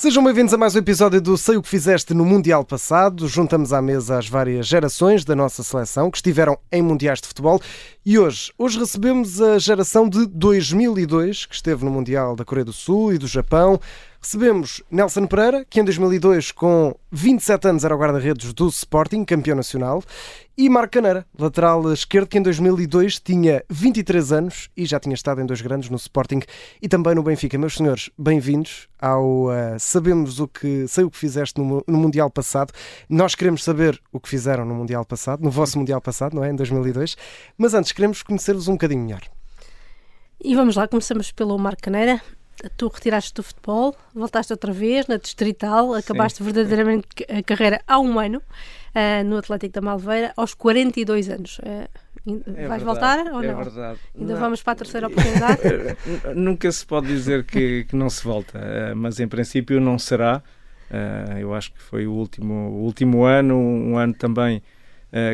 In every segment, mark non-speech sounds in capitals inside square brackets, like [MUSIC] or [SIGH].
Sejam bem-vindos a mais um episódio do Sei o que Fizeste no Mundial passado. Juntamos à mesa as várias gerações da nossa seleção que estiveram em Mundiais de Futebol e hoje, hoje recebemos a geração de 2002 que esteve no Mundial da Coreia do Sul e do Japão. Recebemos Nelson Pereira, que em 2002, com 27 anos, era o guarda-redes do Sporting, campeão nacional, e Marco Caneira, lateral esquerdo, que em 2002 tinha 23 anos e já tinha estado em dois grandes no Sporting e também no Benfica. Meus senhores, bem-vindos ao uh, Sabemos o que sei o que fizeste no, no, Mundial passado. Nós queremos saber o que fizeram no Mundial passado, no vosso Mundial passado, não é? Em 2002. Mas antes, queremos conhecer-vos um bocadinho melhor. E vamos lá, começamos pelo Marco Caneira tu retiraste do futebol, voltaste outra vez na Distrital, acabaste Sim. verdadeiramente a carreira há um ano uh, no Atlético da Malveira, aos 42 anos. Uh, é vais verdade, voltar ou é não? É verdade. Ainda não. vamos para a terceira oportunidade? [LAUGHS] Nunca se pode dizer que, [LAUGHS] que não se volta, uh, mas em princípio não será. eu acho que foi o último, o último ano, um ano também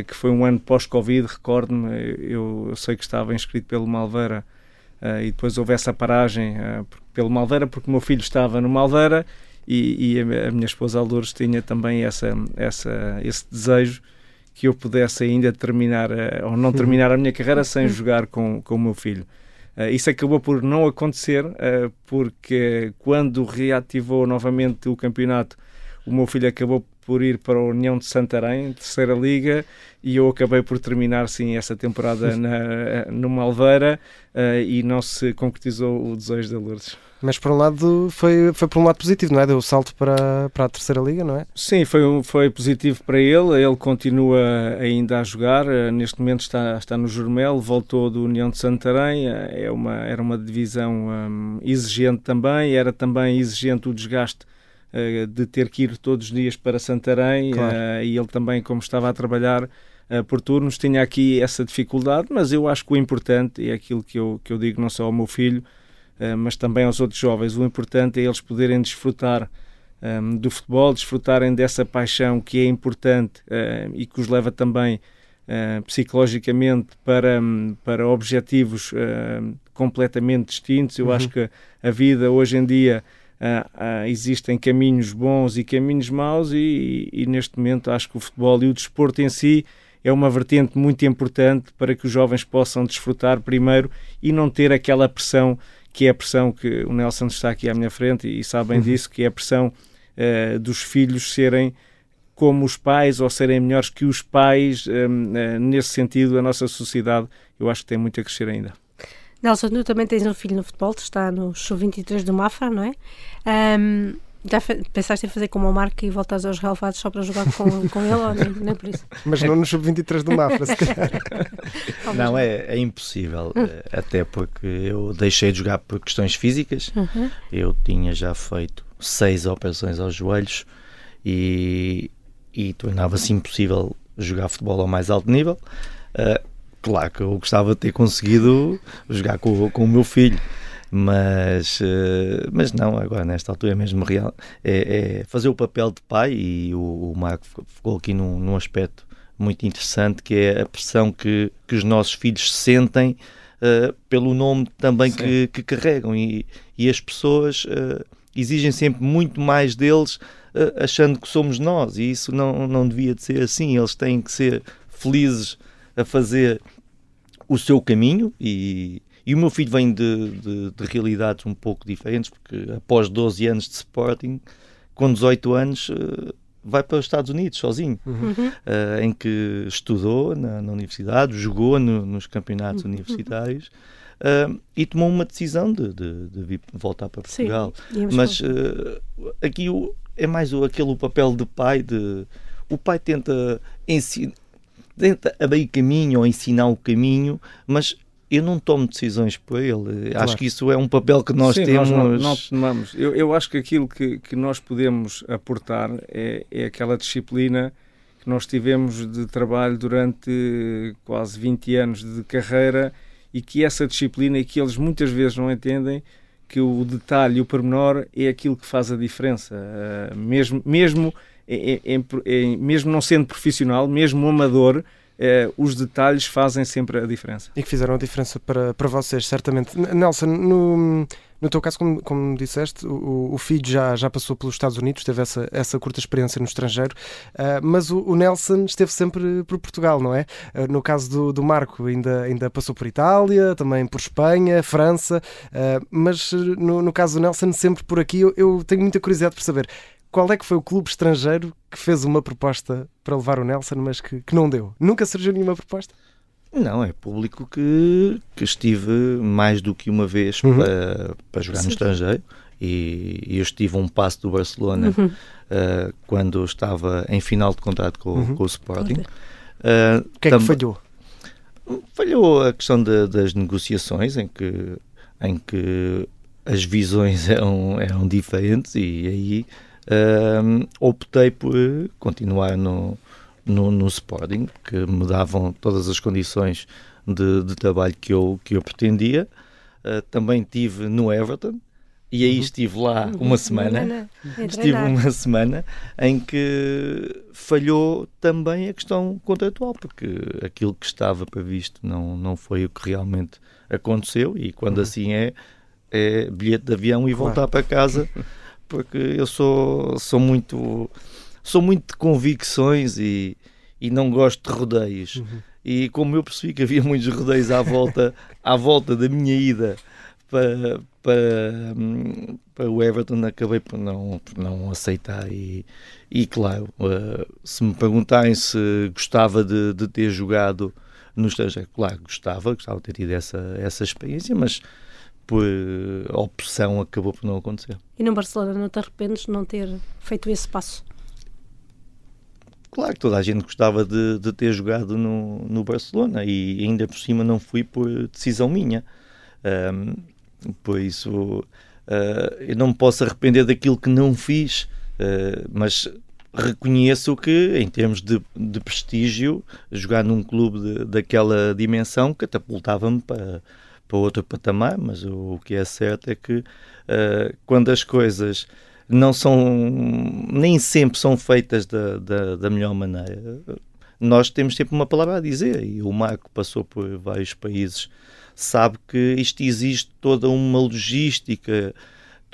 que foi um ano pós-Covid, recordo-me, eu, eu, sei que estava inscrito pelo Malveira Uh, e depois houve essa paragem uh, pelo Malveira, porque o meu filho estava no Malveira e, e a, minha esposa Aldores tinha também essa, essa, esse desejo que eu pudesse ainda terminar uh, ou não [LAUGHS] terminar a minha carreira sem jogar com, com o meu filho. isso acabou por não acontecer, porque quando reativou novamente o campeonato, o meu filho acabou por ir para a União de Santarém, terceira liga, e eu acabei por terminar sim essa temporada na, [LAUGHS] no Malveira uh, e não se concretizou o desejo da Lourdes. Mas por um lado foi, foi por um lado positivo, não é? Deu o salto para, para a terceira liga, não é? Sim, foi, foi positivo para ele. Ele continua ainda a jogar. Uh, neste momento está, está no Jurmel, voltou do União de Santarém. Uh, é uma, era uma divisão um, exigente também. Era também exigente o desgaste eh, de ter que ir todos os dias para Santarém claro. uh, e ele também, como estava a trabalhar uh, por turnos, tinha aqui essa dificuldade, mas eu acho que o importante, e é aquilo que eu, que eu digo não só ao meu filho, mas também aos outros jovens, o importante é eles poderem desfrutar um, do futebol, desfrutarem dessa paixão que é importante e que os leva também psicologicamente para, um, para objetivos completamente distintos. Eu uhum. acho que a vida hoje em dia Uh, uh, existem caminhos bons e caminhos maus e, e, e, neste momento acho que o futebol e o desporto em si é uma vertente muito importante para que os jovens possam desfrutar primeiro e não ter aquela pressão que é a pressão que o Nelson está aqui à minha frente e sabem uhum. disso, que é a pressão uh, dos filhos serem como os pais ou serem melhores que os pais. nesse sentido, a nossa sociedade eu acho que tem muito a crescer ainda. Nelson, tu também tens um filho no futebol, tu está no Sub-23 do Mafra, não é? Um, já pensaste em fazer como o Marco e voltares aos relevados só para jogar com, [LAUGHS] com ele ou nem, nem por isso? Mas não no Sub-23 do Mafra, se calhar. [LAUGHS] não, é, é impossível, hum. Eh, até porque eu deixei de jogar por questões físicas. Uhum. Eu tinha já feito seis operações aos joelhos e, e tornava-se impossível jogar futebol ao mais alto nível. Uh, claro que eu gostava de ter conseguido jogar com, com o meu filho mas, uh, mas não, agora nesta altura é mesmo real, é, é fazer o papel de pai e o, o Marco ficou aqui num, num, aspecto muito interessante que é a pressão que, que os nossos filhos sentem uh, pelo nome também que, que, carregam. E, e as pessoas uh, exigem sempre muito mais deles achando que somos nós e isso não, não devia de ser assim, eles têm que ser felizes a fazer o seu caminho e, e o meu filho vem de, de, de, realidades um pouco diferentes, porque após 12 anos de Sporting, com 18 anos, uh, vai para os Estados Unidos sozinho, uhum. uh, em que estudou na, na universidade, jogou no, nos campeonatos uhum. universitários. Uh, e tomou uma decisão de, de, de vir voltar para Portugal. Sim, Mas aqui o, é mais o, aquele o papel de pai de o pai tenta ensinar tenta abrir caminho ou ensinar o caminho, mas eu não tomo decisões por ele. Claro. Acho que isso é um papel que nós Sim, temos. Nós não, não tomamos. Eu, eu acho que aquilo que, que nós podemos aportar é, é aquela disciplina que nós tivemos de trabalho durante quase 20 anos de carreira e que essa disciplina e que eles muitas vezes não entendem que o detalhe o pormenor é aquilo que faz a diferença. Uh, mesmo, mesmo em, em, mesmo não sendo profissional, mesmo amador, eh, os detalhes fazem sempre a diferença. E que fizeram a diferença para, para vocês, certamente. Nelson, no, no teu caso, como, como disseste, o, o filho já, já passou pelos Estados Unidos, teve essa, essa curta experiência no estrangeiro, uh, mas o, o, Nelson esteve sempre por Portugal, não é? Uh, no caso do, do Marco, ainda, ainda passou por Itália, também por Espanha, França, uh, mas no, no caso do Nelson, sempre por aqui. Eu, eu tenho muita curiosidade por saber qual é que foi o clube estrangeiro que fez uma proposta para levar o Nelson, mas que, que não deu? Nunca surgiu nenhuma proposta? Não, é público que, que estive mais do que uma vez uhum. para, para jogar Sim. no estrangeiro e, e, eu estive a um passo do Barcelona uhum. uh, quando estava em final de contrato com, uhum. com o Sporting. Uh, o que é que falhou? Falhou a questão de, das negociações em que, em que as visões [LAUGHS] eram, eram diferentes e aí uh, optei por continuar no, no, no, Sporting, que me davam todas as condições de, de trabalho que eu, que eu pretendia. Uh, também tive no Everton, e aí uhum. estive lá uhum. uma semana, estive uma semana em que falhou também a questão contratual, porque aquilo que estava previsto não, não foi o que realmente aconteceu, e quando uhum. assim é, é bilhete de avião e voltar para casa [LAUGHS] porque eu sou, sou muito sou muito de convicções e, e não gosto de rodeios. Uhum. E como eu percebi que havia muitos rodeios à volta, à volta da minha ida para, para, para o Everton, acabei por não, por não aceitar. E, e claro, uh, se me perguntarem se gostava de, de ter jogado no estrangeiro, claro, gostava, gostava de ter tido essa, essa experiência, mas por opção acabou por não acontecer. E no Barcelona não te arrependes de não ter feito esse passo? Claro que toda a gente gostava de, de ter jogado no, no Barcelona e ainda por cima não fui por decisão minha. Um, por isso uh, eu não me posso arrepender daquilo que não fiz, uh, mas reconheço que, em termos de, de prestígio, jogar num clube de, daquela dimensão catapultava-me para para outro patamar, mas o, o que é certo é que uh, quando as coisas não são, nem sempre são feitas da, da, da, melhor maneira, nós temos sempre uma palavra a dizer. E o Marco passou por vários países, sabe que isto existe toda uma logística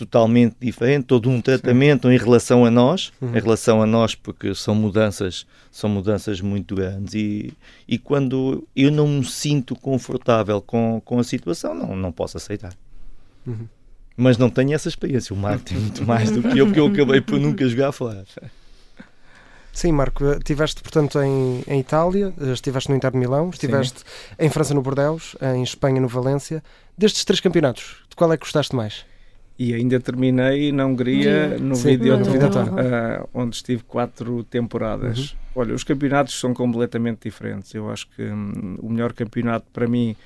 totalmente diferente, todo um tratamento Sim. em relação a nós, uhum. em relação a nós, porque são mudanças, são mudanças muito grandes e, e quando eu não me sinto confortável com, com a situação, não, não posso aceitar. Uhum. Mas não tenho essa experiência. O Marco tem muito mais do que eu, porque eu acabei por nunca jogar fora. Sim, Marco, estiveste, portanto, em, em Itália, estiveste no Inter de Milão, estiveste Sim. em França no Bordeaux, em Espanha no Valência. Destes três campeonatos, de qual é que gostaste mais? E ainda terminei na Hungria, no Sim, vídeo uh, onde estive quatro temporadas. Uhum. Olha, os campeonatos são completamente diferentes. Eu acho que hum, o melhor campeonato para mim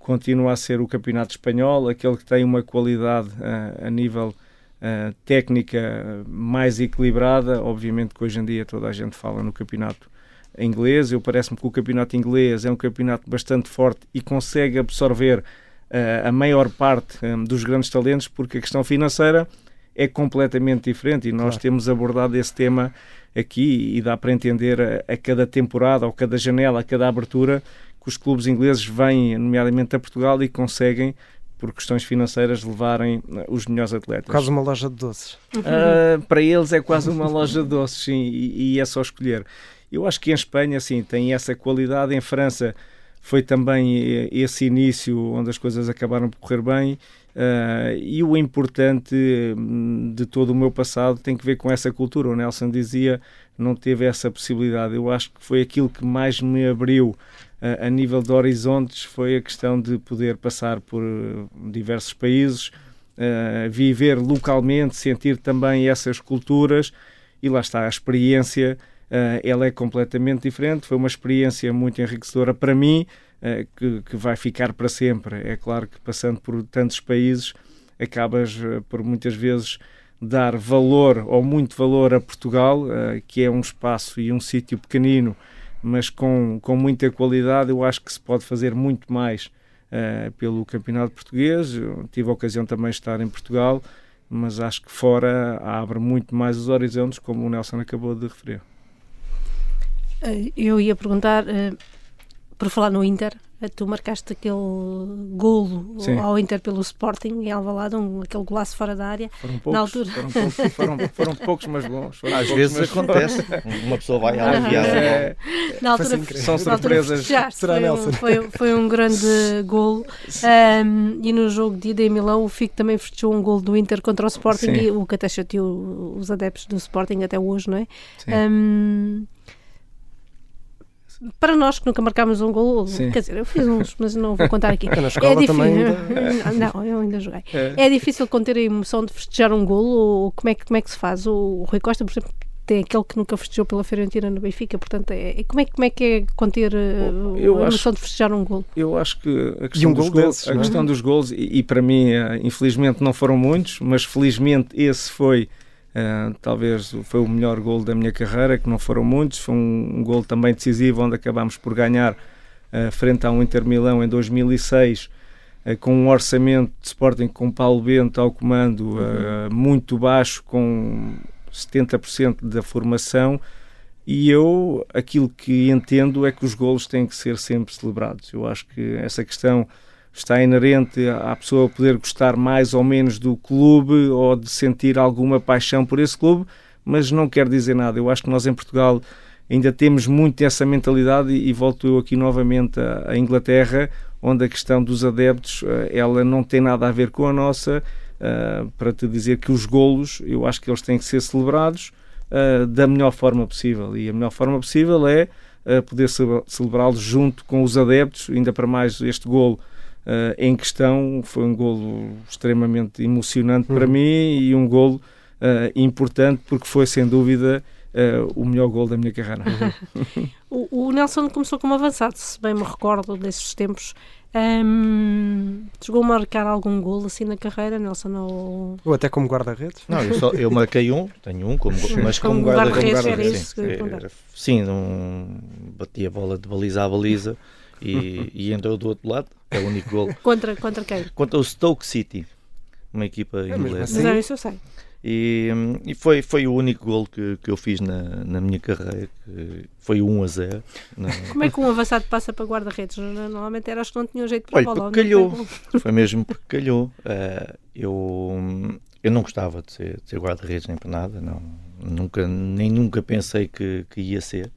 continua a ser o campeonato espanhol, aquele que tem uma qualidade uh, a nível uh, técnica mais equilibrada. Obviamente que hoje em dia toda a gente fala no campeonato inglês. Eu parece-me que o campeonato inglês é um campeonato bastante forte e consegue absorver uh, a maior parte um, dos grandes talentos, porque a questão financeira é completamente diferente e nós claro. temos abordado esse tema aqui e dá para entender a, a, cada temporada, ou cada janela, a cada abertura, que os clubes ingleses vêm, nomeadamente a Portugal, e conseguem, por questões financeiras, levarem eh, os melhores atletas. Quase uma loja de doces. Uh, para eles é quase uma loja de doces, sim, e, e, é só escolher. Eu acho que em Espanha, sim, tem essa qualidade. Em França foi também esse início onde as coisas acabaram por correr bem. Uh, e o importante hum, de todo o meu passado tem que ver com essa cultura. O Nelson dizia não teve essa possibilidade. Eu acho que foi aquilo que mais me abriu uh, a nível de horizontes foi a questão de poder passar por diversos países, uh, viver localmente, sentir também essas culturas e lá está a experiência ela é completamente diferente. Foi uma experiência muito enriquecedora para mim, uh, que, que, vai ficar para sempre. É claro que passando por tantos países, acabas uh, por muitas vezes dar valor ou muito valor a Portugal, que é um espaço e um sítio pequenino, mas com, com muita qualidade. Eu acho que se pode fazer muito mais pelo Campeonato Português. Eu tive a ocasião também de estar em Portugal mas acho que fora abre muito mais os horizontes, como o Nelson acabou de referir. Uh, eu ia perguntar, uh, por falar no Inter, tu marcaste aquele golo Sim. ao Inter pelo Sporting em Alvalade, um, aquele golaço fora da área. Foram poucos, na altura. Foram, foram, [LAUGHS] foram poucos mas bons. Às vezes mas... acontece. Uma pessoa vai à viagem. É, na altura, são surpresas. Será foi, um, foi, foi, um grande [LAUGHS] golo. Um, e no jogo de ida em Milão, o Fico também festejou um golo do Inter contra o Sporting, Sim. e o que até chateou os adeptos do Sporting até hoje, não é? Sim. Um, para nós que nunca marcámos um gol, Sim. quer dizer, eu fiz uns, mas não vou contar aqui. [LAUGHS] Na escola é difícil. também ainda... [LAUGHS] Não, eu ainda joguei. É. é difícil conter a emoção de festejar um gol, ou como é, que, como é que se faz? O Rui Costa, por exemplo, tem aquele que nunca festejou pela Fiorentina no Benfica, portanto, é, é como, é, como é que é conter uh, eu a emoção de festejar um gol? Eu acho que a questão, um dos, gol desses, a é? questão dos gols, e, e, para mim, uh, infelizmente não foram muitos, mas felizmente esse foi Uh, talvez foi o melhor gol da minha carreira, que não foram muitos. Foi um, um gol também decisivo, onde acabámos por ganhar uh, frente a um Inter Milão em 2006, uh, eh, com um orçamento de Sporting com Paulo Bento ao comando uhum. muito baixo, com 70% da formação. E eu, aquilo que entendo é que os golos têm que ser sempre celebrados. Eu acho que essa questão está inerente à pessoa poder gostar mais ou menos do clube ou de sentir alguma paixão por esse clube, mas não quer dizer nada. Eu acho que nós em Portugal ainda temos muito essa mentalidade e, e volto eu aqui novamente à, Inglaterra, onde a questão dos adeptos eh, ela não tem nada a ver com a nossa, uh, para te dizer que os golos, eu acho que eles têm que ser celebrados uh, da melhor forma possível e a melhor forma possível é uh, poder celebrá-los junto com os adeptos, ainda para mais este golo uh, em questão. Foi um golo extremamente emocionante uhum. para mim e um golo uh, importante porque foi sem dúvida uh, o melhor gol da minha carreira. Uhum. [LAUGHS] o, o, Nelson começou como avançado, se bem me recordo desses tempos. Um, chegou a marcar algum gol assim na carreira, Nelson? Ou, ou até como guarda-redes? Não, eu, só, eu marquei um, tenho um, como, mas como, como guarda-redes. Guarda era isso sim, sim um, bati a bola de baliza a baliza e, e entrou do outro lado, é o único gol. [LAUGHS] contra, contra quem? Contra o Stoke City, uma equipa é inglesa. Assim? Mas isso eu sei. E, e, foi, foi o único gol que, que eu fiz na, na minha carreira, que foi 1 a 0. Na... [LAUGHS] Como é que um avançado passa para guarda-redes? Normalmente era acho que não tinham jeito para Olha, a bola. Porque calhou. [LAUGHS] Foi mesmo porque calhou. Uh, eu, eu não gostava de ser, ser guarda-redes nem para nada, não, nunca, nem nunca pensei que, que ia ser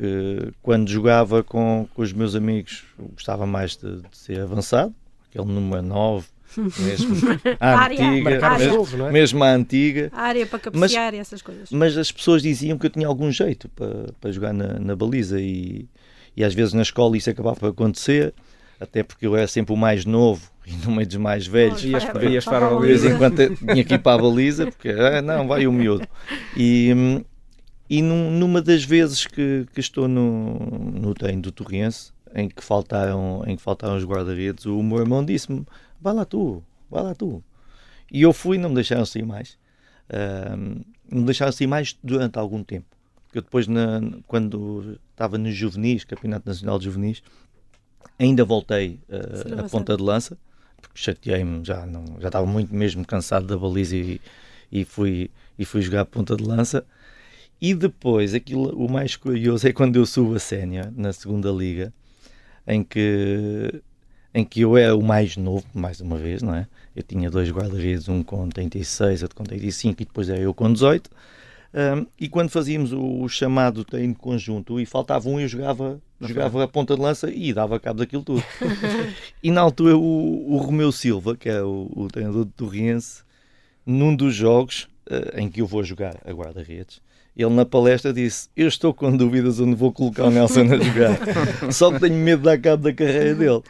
porque quando jogava com, com os meus amigos gostava mais de, de ser avançado, aquele número 9, [LAUGHS] mesmo a antiga, mesmo, é? mesmo a antiga. A área para cabecear e essas coisas. Mas as pessoas diziam que eu tinha algum jeito para, para jogar na, na baliza e, e às vezes na escola isso acabava por acontecer, até porque eu era sempre o mais novo [LAUGHS] e no meio dos mais velhos. Ias, ias para a baliza. Enquanto tinha que ir para a baliza, porque ah, não, vai o miúdo. E, hum, e num, numa das vezes que, que estou no, no treino do Torrense, em que faltaram, em que faltaram os guarda-redes, o meu irmão disse-me: vai lá tu, vai lá tu. E eu fui, não me deixaram sair mais. Uh, não me deixaram sair mais durante algum tempo. Porque eu depois, na, quando estava nos juvenis, Campeonato Nacional de Juvenis, ainda voltei uh, a ponta de lança, porque chateei-me, já, não, já estava muito mesmo cansado da baliza e, e, fui, e fui jogar a ponta de lança. E depois, aquilo, o mais curioso é quando eu subo a sénior na segunda liga, em que, em que eu era o mais novo, mais uma vez, não é? Eu tinha dois guarda-redes, um com 36, outro com 35 e depois era eu com 18. Um, e quando fazíamos o, o, chamado treino conjunto e faltava um, eu jogava, jogava a ponta de lança e dava cabo daquilo tudo. [LAUGHS] e na altura o, o Romeu Silva, que é o, o treinador de Torriense, num dos jogos uh, em que eu vou jogar a guarda-redes, ele na palestra disse: Eu estou com dúvidas onde vou colocar o Nelson a jogar, [LAUGHS] só que tenho medo de dar cabo da carreira dele.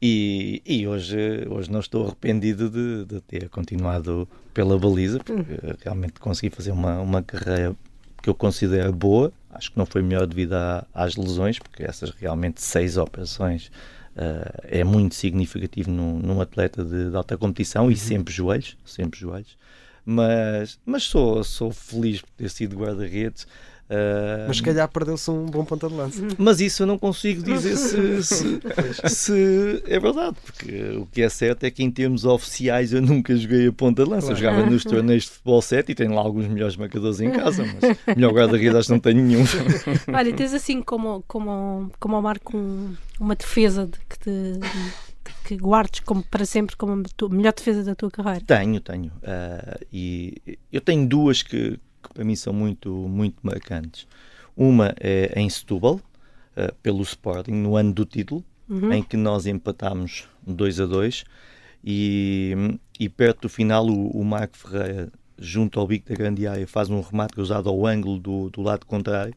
E, e hoje, hoje não estou arrependido de, de, ter continuado pela baliza, porque realmente consegui fazer uma, uma carreira que eu considero boa. Acho que não foi melhor devido a, às lesões, porque essas realmente seis operações uh, é muito significativo num, num atleta de, de, alta competição uhum. e sempre joelhos, sempre joelhos mas, mas sou, sou feliz por ter sido guarda-redes. Uh, mas se calhar perdeu-se um bom ponta de lança. Mas isso eu não consigo dizer se, se, se, é verdade, porque o que é certo é que em termos oficiais eu nunca joguei a ponta de lança. Claro. Eu jogava nos torneios de futebol 7 e tenho lá alguns melhores marcadores em casa, mas melhor guarda-redes acho que não tenho nenhum. Olha, tens assim como, como, como ao Marco um, uma defesa de que te que guardes como para sempre como a melhor defesa da tua carreira? Tenho, tenho. Uh, e eu tenho duas que, que para mim são muito, muito marcantes. Uma é em Setúbal, uh, pelo Sporting, no ano do título, uhum. em que nós empatámos 2 a 2 e, e perto do final o, o Marco Ferreira, junto ao bico da grande área, faz um remate cruzado ao ângulo do, do lado contrário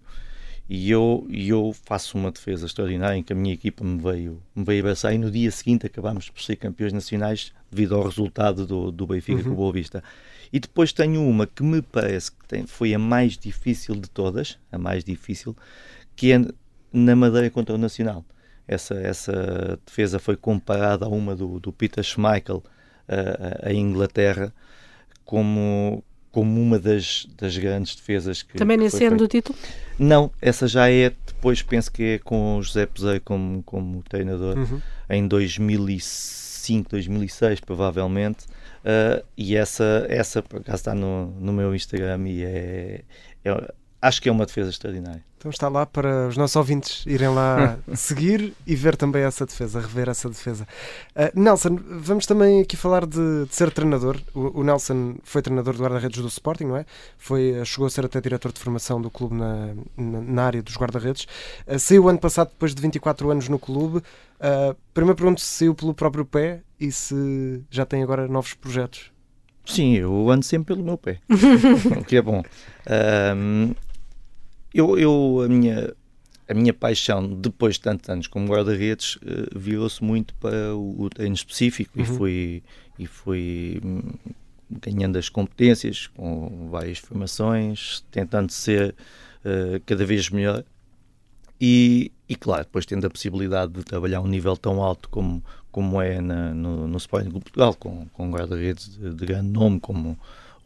e eu, eu faço uma defesa extraordinária em que a minha equipa me veio, me veio abraçar e no dia seguinte acabámos por ser campeões nacionais devido ao resultado do, do Benfica uhum. com o Boa Vista. E depois tenho uma que me parece que tem, foi a mais difícil de todas, a mais difícil, que é na Madeira contra o Nacional. Essa, essa defesa foi comparada a uma do, do Peter Schmeichel a, a Inglaterra como, como uma das, das grandes defesas que. Também nesse ano do título? Não, essa já é, depois penso que é com o José Peseiro como, como treinador, uhum. em 2005, 2006, provavelmente. Uh, e essa, essa por acaso está no, no meu Instagram e é, é, acho que é uma defesa extraordinária. Então está lá para os nossos ouvintes irem lá [LAUGHS] seguir e ver também essa defesa, rever essa defesa. Uh, Nelson, vamos também aqui falar de, de ser treinador. O, o, Nelson foi treinador do guarda-redes do Sporting, não é? Foi, chegou a ser até diretor de formação do clube na, na, na área dos guarda-redes. Uh, saiu ano passado, depois de 24 anos no clube. Uh, primeiro pergunto se saiu pelo próprio pé e se já tem agora novos projetos. Sim, eu ando sempre pelo meu pé, [LAUGHS] o que é bom. Um, eu, eu, a, minha, a minha paixão, depois de tantos anos como guarda-redes, uh, virou-se muito para o, o treino específico uhum. e fui, e hum, ganhando as competências com várias formações, tentando ser uh, cada vez melhor. E, e, claro, depois tendo a possibilidade de trabalhar a um nível tão alto como, como é na, no, no Sporting de Portugal, com, com guarda-redes de, de grande nome como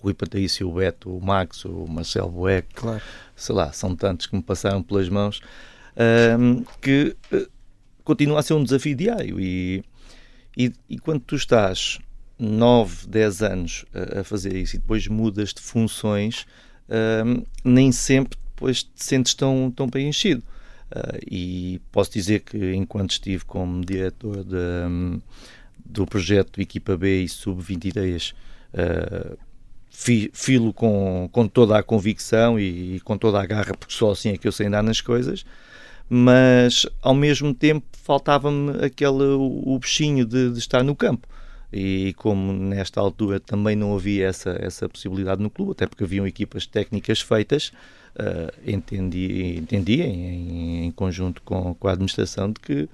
Rui Patrício, o Beto, o Max, o Marcelo Boeck, claro. sei lá, são tantos que me passaram pelas mãos, um, que uh, continua a ser um desafio diário. E, e, e quando tu estás 9, 10 anos a, a, fazer isso e depois mudas de funções, um, nem sempre depois te sentes tão, tão preenchido. Uh, e posso dizer que enquanto estive como diretor de, um, do projeto Equipa B e Sub-23, uh, filo com, com toda a convicção e, e, com toda a garra, porque só assim é que eu sei andar nas coisas, mas ao mesmo tempo faltava-me aquele o, bichinho de, de, estar no campo. E como nesta altura também não havia essa, essa possibilidade no clube, até porque haviam equipas técnicas feitas, uh, entendi, entendi em, em conjunto com, com, a administração de que uh,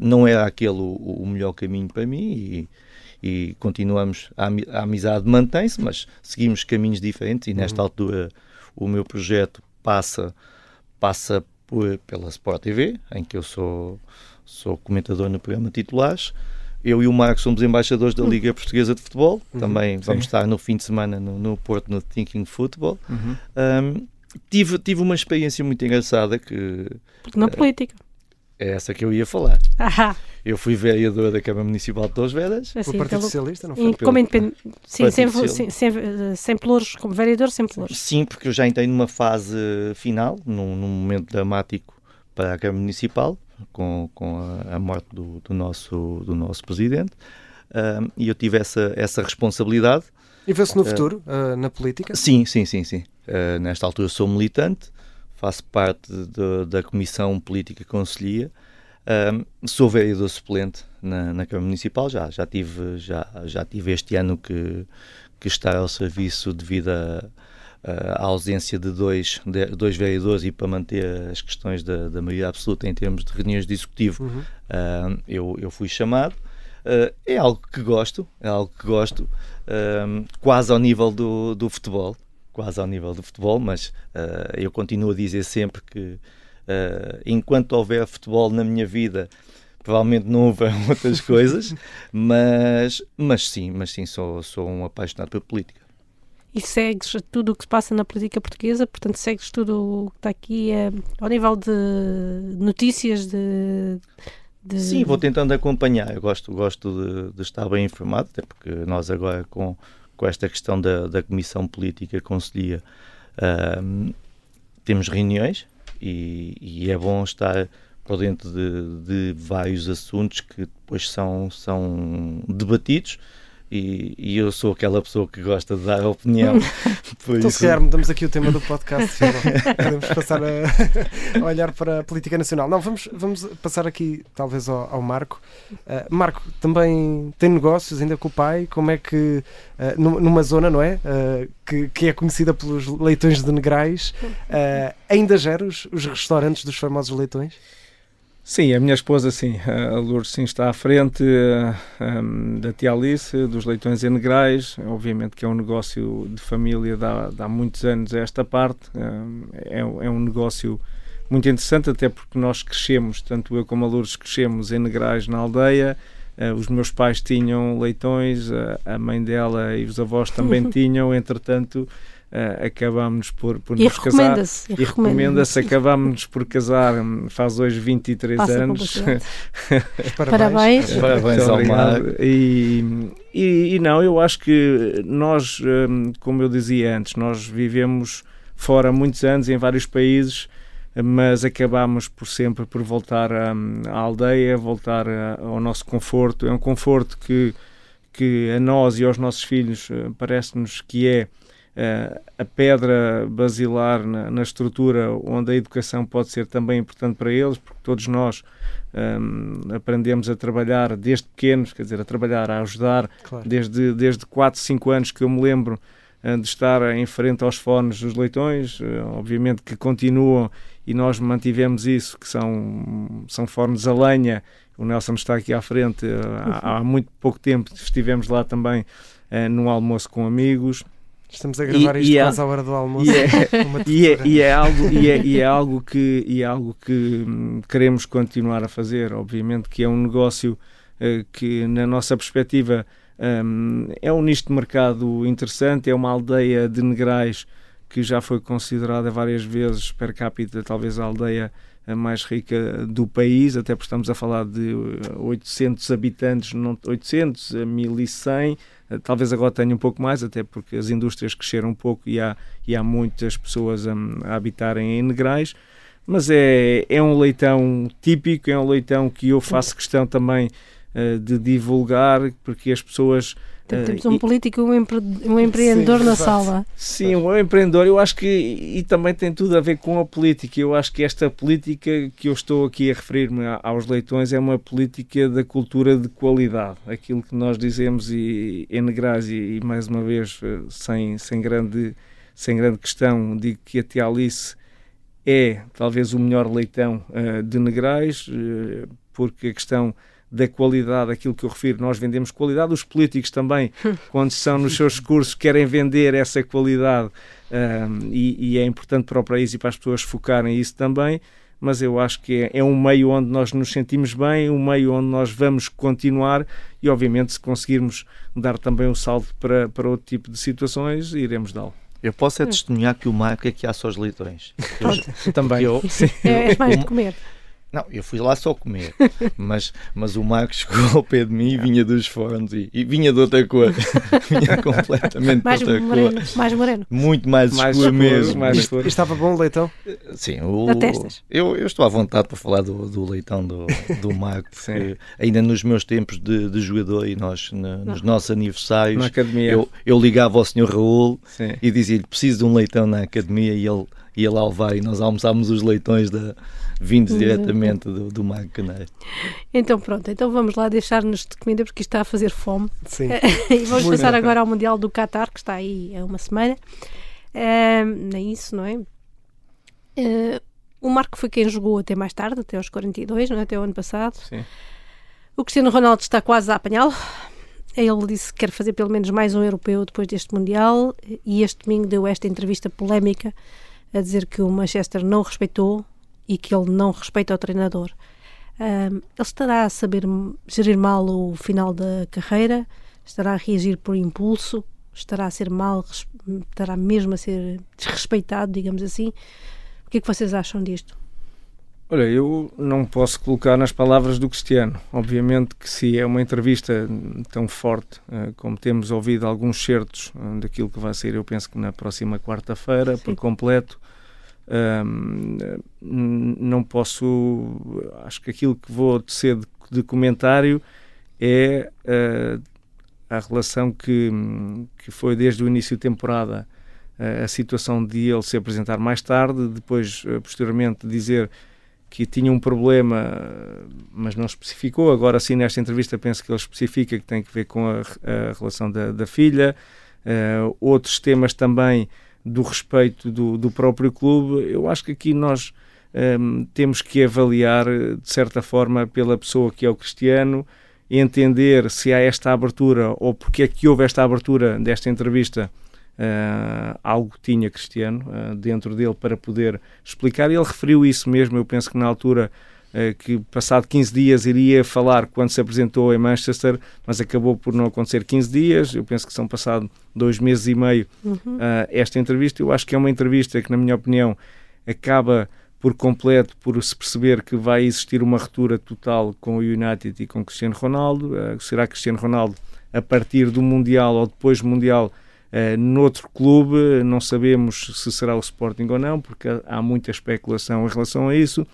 não era aquele o, o melhor caminho para mim e, e continuamos, a, a amizade mantém-se, mas seguimos caminhos diferentes e nesta uhum. altura o meu projeto passa, passa por, pela Sport TV, em que eu sou, sou comentador no programa Titulares. Eu e o Marcos somos embaixadores da uhum. Liga Portuguesa de Futebol. Uhum. Também vamos Sim. estar no fim de semana no, no Porto, no Thinking Football. Uhum. Um, tive, tive uma experiência muito engraçada que... Porque na uh, política. É essa que eu ia falar. Eu fui vereador da Câmara Municipal de Torres Vedras. Assim, Partido pelo... Socialista, não foi? Como independente. Sim, sem, sem, sem, sem pelouros, como vereador, sem pelouros. Sim, porque eu já entrei numa fase final, num, num momento dramático para a Câmara Municipal, com, com a, a morte do, do, nosso, do nosso presidente, um, e eu tive essa, essa responsabilidade. E vê-se no uh, futuro, uh, na política? Sim, sim, sim, sim. Uh, nesta altura sou militante, faço parte de, da Comissão Política Conselhia, um, sou vereador suplente na, na, Câmara Municipal, já, já, tive, já, já tive este ano que, que estar ao serviço devido à ausência de dois, de, dois vereadores e para manter as questões da, da maioria absoluta em termos de reuniões de executivo, uhum. uh, eu, eu fui chamado. Uh, é algo que gosto, é algo que gosto, quase ao nível do, do futebol, quase ao nível do futebol, mas uh, eu continuo a dizer sempre que Uh, enquanto houver futebol na minha vida, provavelmente não houver [LAUGHS] outras coisas, mas, mas sim, mas sim, sou, sou um apaixonado pela política. e segues tudo o que se passa na política portuguesa, portanto segues tudo o que está aqui é, ao nível de notícias, de, de... Sim, vou tentando acompanhar. Eu gosto, gosto de, de, estar bem informado, até porque nós agora com, com esta questão da, da Comissão Política Conselhia. Uh, temos reuniões e, e, é bom estar por dentro de, de vários assuntos que depois são, são debatidos e, e, eu sou aquela pessoa que gosta de dar opinião. [LAUGHS] Por então, isso... se calhar mudamos aqui o tema do podcast. Podemos passar a, [LAUGHS] a, olhar para a política nacional. Não, vamos, vamos passar aqui, talvez, ao, ao Marco. Uh, Marco, também tem negócios ainda com o pai. Como é que, uh, numa zona, não é? Uh, que, que, é conhecida pelos leitões de Negrais, ainda gera os, os restaurantes dos famosos leitões? Sim, a minha esposa, sim, a Lourdes, sim, está à frente um, da Tia Alice, dos leitões e negrais, obviamente que é um negócio de família de há, muitos anos esta parte, um, é, é, um negócio muito interessante, até porque nós crescemos, tanto eu como a Lourdes crescemos em negrais na aldeia, uh, os meus pais tinham leitões, uh, a mãe dela e os avós também [LAUGHS] tinham, entretanto uh, acabámos por, por nos casar. E, e recomenda-se, acabámos por casar hum, faz hoje 23 Passa anos. [LAUGHS] Parabéns. Parabéns ao Mar. E, e, e, não, eu acho que nós, hum, como eu dizia antes, nós vivemos fora muitos anos em vários países mas acabamos por sempre por voltar à, à aldeia, voltar a, ao nosso conforto. É um conforto que, que a nós e aos nossos filhos eh, parece-nos que é uh, a pedra basilar na, na, estrutura onde a educação pode ser também importante para eles, porque todos nós um, ehm, aprendemos a trabalhar desde pequenos, quer dizer, a trabalhar, a ajudar, claro. desde, desde 4, 5 anos que eu me lembro uh, de estar em frente aos fones dos leitões, uh, obviamente que continuam e nós mantivemos isso, que são, são fornos a lenha, o Nelson está aqui à frente, há, há, muito pouco tempo estivemos lá também no almoço com amigos, Estamos a gravar e, isto e quase é, à hora do almoço. E é, [LAUGHS] e é, é algo, e, é, e é algo que, e é algo que hum, queremos continuar a fazer. Obviamente que é um negócio uh, que, na nossa perspectiva, um, é um nicho de mercado interessante. É uma aldeia de negrais que já foi considerada várias vezes per capita, talvez a aldeia a mais rica do país, até porque estamos a falar de 800 habitantes, não 800 a 1100 eh, talvez agora tenha um pouco mais, até porque as indústrias cresceram um pouco e há, e há muitas pessoas a, a habitarem em Negrais. Mas é, é um leitão típico, é um leitão que eu faço questão também uh, de divulgar, porque as pessoas temos um político e um, empre um empreendedor Sim, na sala. Sim, um empreendedor. Eu acho que, e também tem tudo a ver com a política. Eu acho que esta política que eu estou aqui a referir-me aos leitões é uma política da cultura de qualidade. Aquilo que nós dizemos e, em Negrais, e, e mais uma vez, eh, sem, sem, grande, sem grande questão, digo que a Tia Alice é talvez o melhor leitão uh, de Negrais, uh, porque a questão da qualidade, aquilo que eu refiro, nós vendemos qualidade, os políticos também, [LAUGHS] quando são nos seus discursos, querem vender essa qualidade um, e, e, é importante para o país e para as pessoas focarem isso também, mas eu acho que é, é, um meio onde nós nos sentimos bem, um meio onde nós vamos continuar e, obviamente, se conseguirmos dar também um salto para, para outro tipo de situações, iremos dá-lo. Eu posso é testemunhar que o Marco é que há só os leitões. Eu, também. [LAUGHS] Eu, é, é mais de comer. Não, eu fui lá só comer, [LAUGHS] mas, mas o Marcos chegou ao pé de mim e vinha dos fornos e, e vinha de outra cor. [LAUGHS] vinha completamente mais de outra moreno, cor. Mais moreno. Muito mais, mais escuro mesmo. Mais escuro. Estava bom o leitão? Sim, o, eu, eu estou à vontade para falar do, do leitão do, do Marcos. [LAUGHS] ainda nos meus tempos de, de jogador e nós, na, nos nossos aniversários, na academia. Eu, eu ligava ao senhor Raul Sim. e dizia-lhe: preciso de um leitão na academia e ele ia lá levar e nós almoçámos os leitões da vindos uhum. diretamente do, do Mago Caneiro. Então pronto, então vamos lá deixar-nos de comida porque isto está a fazer fome. Sim. [LAUGHS] e vamos Muito passar bem. agora ao Mundial do Qatar, que está aí há uma semana. Uh, nem isso, não é? Uh, o Marco foi quem jogou até mais tarde, até aos 42, não é? até o ano passado. Sim. O Cristiano Ronaldo está quase a apanhá-lo. Ele disse que quer fazer pelo menos mais um europeu depois deste Mundial e este domingo deu esta entrevista polémica a dizer que o Manchester não respeitou e que ele não respeita o treinador. Um, ele estará a saber gerir mal o final da carreira? Estará a reagir por impulso? estará a ser mal, estará mesmo a ser desrespeitado, digamos assim. O que é que vocês acham disto? Olha, eu não posso colocar nas palavras do Cristiano. Obviamente que se é uma entrevista tão forte uh, como temos ouvido alguns certos uh, daquilo que vai ser, eu penso que na próxima quarta-feira, por completo, uh, não posso. Acho que aquilo que vou tecer de, de comentário é eh, a relação que, que foi desde o início de temporada a situação de ele se apresentar mais tarde, depois, posteriormente, dizer que tinha um problema, mas não especificou. Agora sim, nesta entrevista, penso que ele especifica que tem que ver com a, a relação da, da filha. Uh, outros temas também do respeito do, do, próprio clube. Eu acho que aqui nós um, temos que avaliar, de certa forma, pela pessoa que é o Cristiano, entender se há esta abertura ou porque é que houve esta abertura desta entrevista Uh, algo tinha Cristiano uh, dentro dele para poder explicar. Ele referiu isso mesmo, eu penso que na altura que passado 15 dias iria falar quando se apresentou em Manchester, mas acabou por não acontecer 15 dias. Eu penso que são passados dois meses e meio uhum. esta entrevista. Eu acho que é uma entrevista que, na minha opinião, acaba por completo por se perceber que vai existir uma ruptura total com o United e com Cristiano Ronaldo. será Cristiano Ronaldo a partir do Mundial ou depois do Mundial Uh, noutro clube, não sabemos se será o Sporting ou não, porque há muita especulação em relação a isso.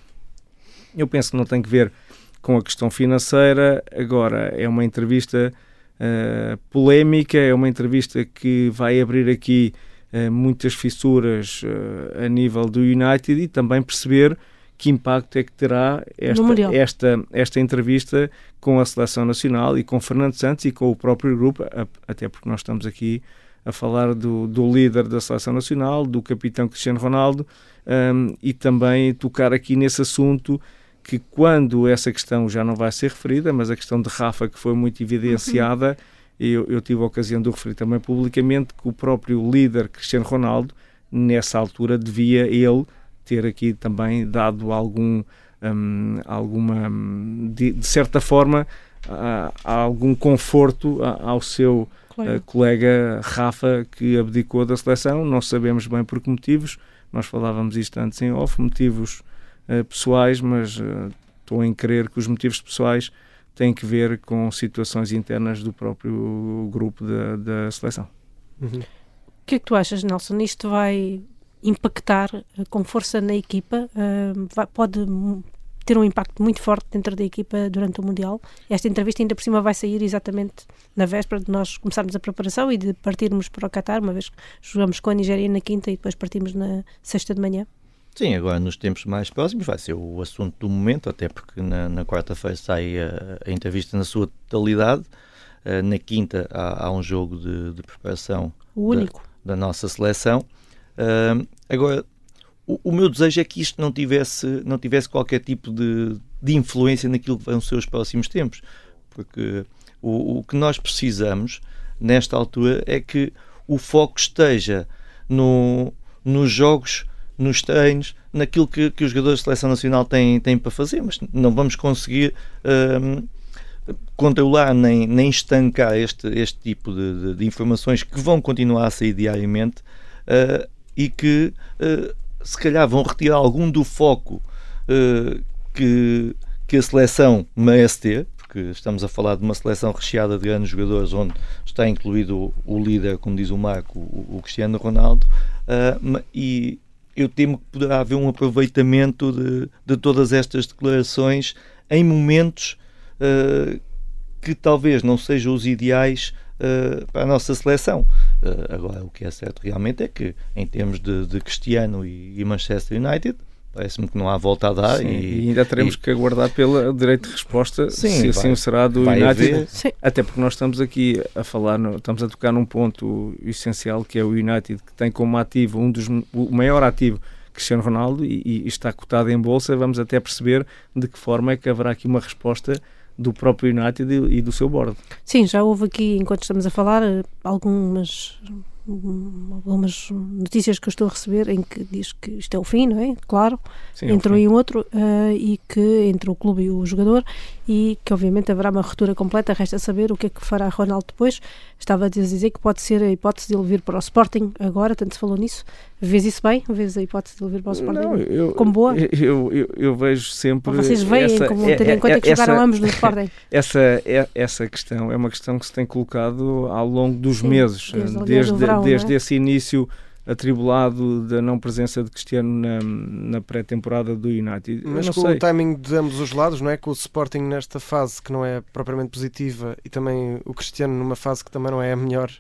Eu penso que não tem que ver com a questão financeira. Agora, é uma entrevista uh, polémica, é uma entrevista que vai abrir aqui uh, muitas fissuras a nível do United e também perceber que impacto é que terá esta, esta, esta entrevista com a Seleção Nacional e com Fernando Santos e com o próprio grupo, até porque nós estamos aqui a falar do, do líder da seleção nacional, do capitão Cristiano Ronaldo, um, e também tocar aqui nesse assunto que quando essa questão já não vai ser referida, mas a questão de Rafa que foi muito evidenciada, uhum. eu, eu tive a ocasião de o referir também publicamente, que o próprio líder Cristiano Ronaldo, nessa altura, devia ele ter aqui também dado algum, um, alguma, de, de, certa forma, a, a algum conforto a, ao seu colega. colega Rafa que abdicou da seleção, não sabemos bem por que motivos, nós falávamos isto antes em off, motivos uh, pessoais, mas uh, estou em crer que os motivos pessoais têm que ver com situações internas do próprio grupo da, da seleção. Uhum. O que é que tu achas, Nelson? Isto vai impactar eh, com força na equipa? Uh, vai, pode ter um impacto muito forte dentro da equipa durante o Mundial. Esta entrevista ainda por cima vai sair exatamente na véspera de nós começarmos a preparação e de partirmos para o Qatar, uma vez que jogamos com a Nigéria na quinta e depois partimos na sexta de manhã. Sim, agora nos tempos mais próximos vai ser o assunto do momento, até porque na, na quarta-feira sai a, a, entrevista na sua totalidade. Uh, na quinta há, há, um jogo de, de preparação o único. Da, da nossa seleção. Uh, agora, o, o, meu desejo é que isto não tivesse, não tivesse qualquer tipo de, de influência naquilo que vão ser os próximos tempos. Porque o, o que nós precisamos, nesta altura, é que o foco esteja no, nos jogos, nos treinos, naquilo que, que os jogadores de seleção nacional têm, têm para fazer, mas não vamos conseguir um, controlar nem, nem estancar este, este tipo de, de, de, informações que vão continuar a sair diariamente uh, e que uh, se calhar vão retirar algum do foco uh, que, que a seleção merece ter, porque estamos a falar de uma seleção recheada de grandes jogadores, onde está incluído o, líder, como diz o Marco, o, o Cristiano Ronaldo, e eu temo que poderá haver um aproveitamento de, de todas estas declarações em momentos uh, que talvez não sejam os ideais uh, para a nossa seleção. Uh, agora, o que é certo realmente é que, em termos de, de Cristiano e, e Manchester United, parece-me que não há volta a dar. Sim, e, e, ainda teremos e, que aguardar pelo direito de resposta sim, se assim vai, será do United. Até porque nós estamos aqui a falar, no, estamos a tocar num ponto essencial que é o United, que tem como ativo um dos o maior ativo. Cristiano Ronaldo e, e está cotado em bolsa, vamos até perceber de que forma é que haverá aqui uma resposta do próprio United e, do seu board. Sim, já houve aqui, enquanto estamos a falar, algumas algumas notícias que eu estou a receber em que diz que isto é o fim, não é? Claro, Sim, entrou ok. em outro uh, e que entre o clube e o jogador e que obviamente haverá uma ruptura completa, resta saber o que é que fará Ronaldo depois. Estava a dizer que pode ser a hipótese de ele vir para o Sporting agora, tanto se falou nisso. Vês isso bem? Vês a hipótese de ele vir para o Sporting Não, eu, como boa? Eu, eu, eu vejo sempre. Ou vocês veem essa, como é- tendo em conta que essa- jogaram ambos no Sporting? [LAUGHS] Essa, é- essa questão é uma questão que se tem colocado ao longo dos Sim, meses, desde, desde, verão, desde é? esse início atribulado da não presença de Cristiano na, na pré-temporada do United. Mas não com sei. o timing de ambos os lados, não é? Com o Sporting nesta fase que não é propriamente positiva e também o Cristiano numa fase que também não é a melhor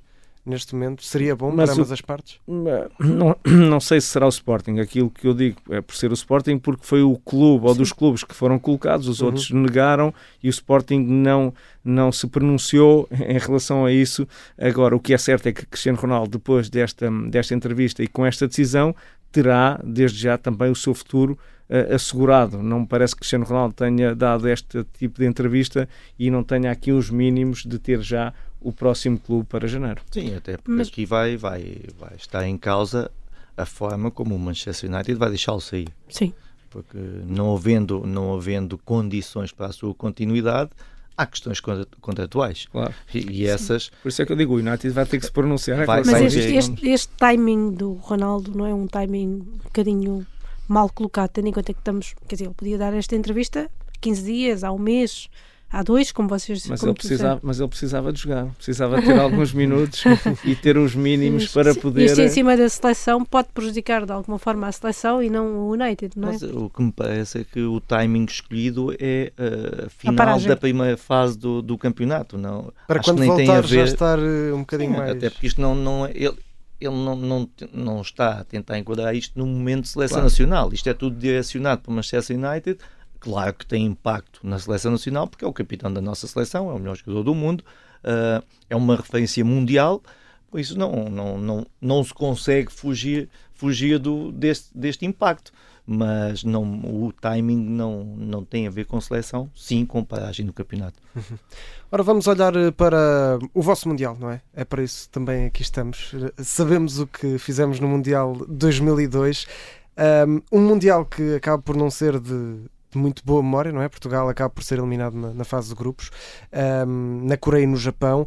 neste momento, seria bom Mas para o- ambas as partes? Não, [CLEARS THROAT] não sei se será o Sporting. Aquilo que eu digo é por ser o Sporting, porque foi o clube ou dos clubes que foram colocados, os Uhum. outros negaram e o Sporting não, não se pronunciou [LAUGHS] em relação a isso. Agora, o que é certo é que Cristiano Ronaldo, depois desta, desta entrevista e com esta decisão, terá desde já também o seu futuro eh, assegurado. Não me parece que Cristiano Ronaldo tenha dado este tipo de entrevista e não tenha aqui os mínimos de ter já o próximo clube para janeiro. Sim, até porque Mas- aqui vai, vai, vai estar em causa a forma como o Manchester United vai deixá-lo sair. Sim. Porque não havendo, não havendo condições para a sua continuidade, há questões contra- contratuais. Claro. E, e essas, Por isso é que eu digo, o United vai ter que se pronunciar. Vai- Mas este, este, este timing do Ronaldo não é um timing um bocadinho mal colocado, tendo em conta que estamos, quer dizer, ele podia dar esta entrevista há 15 dias, há um mês, há dois, como vocês Mas como ele, precisava, mas ele precisava de jogar, precisava ter alguns [LAUGHS] minutos e ter os mínimos para poder. Isto em cima da seleção pode prejudicar de alguma forma a seleção e não o United, não é? mas o que me parece é que o timing escolhido é uh, a final paragem. da primeira fase do, do campeonato. Não, Para acho que quando nem tem a voltar já ver- estar eh, um bocadinho Sim, mais... Até porque isto não, não é. Ele, ele não, não, não está a tentar enquadrar isto num momento de seleção Claro. nacional. Isto é tudo direcionado para o Manchester United. Claro que tem impacto na seleção nacional, porque é o capitão da nossa seleção, é o melhor jogador do mundo, ah, é uma referência mundial. Por isso, não, não, não, não se consegue fugir, fugir do, deste, deste impacto. Mas não, o timing não, não tem a ver com seleção, sim com paragem do campeonato. [LAUGHS] Ora, vamos olhar eh, para o vosso Mundial, não é? É para isso também aqui estamos. Eh, Sabemos o que fizemos no Mundial 2002. Um, um Mundial que acaba por não ser de muito boa memória, não é? Portugal acaba por ser eliminado na, na fase de grupos, um, na Coreia e no Japão.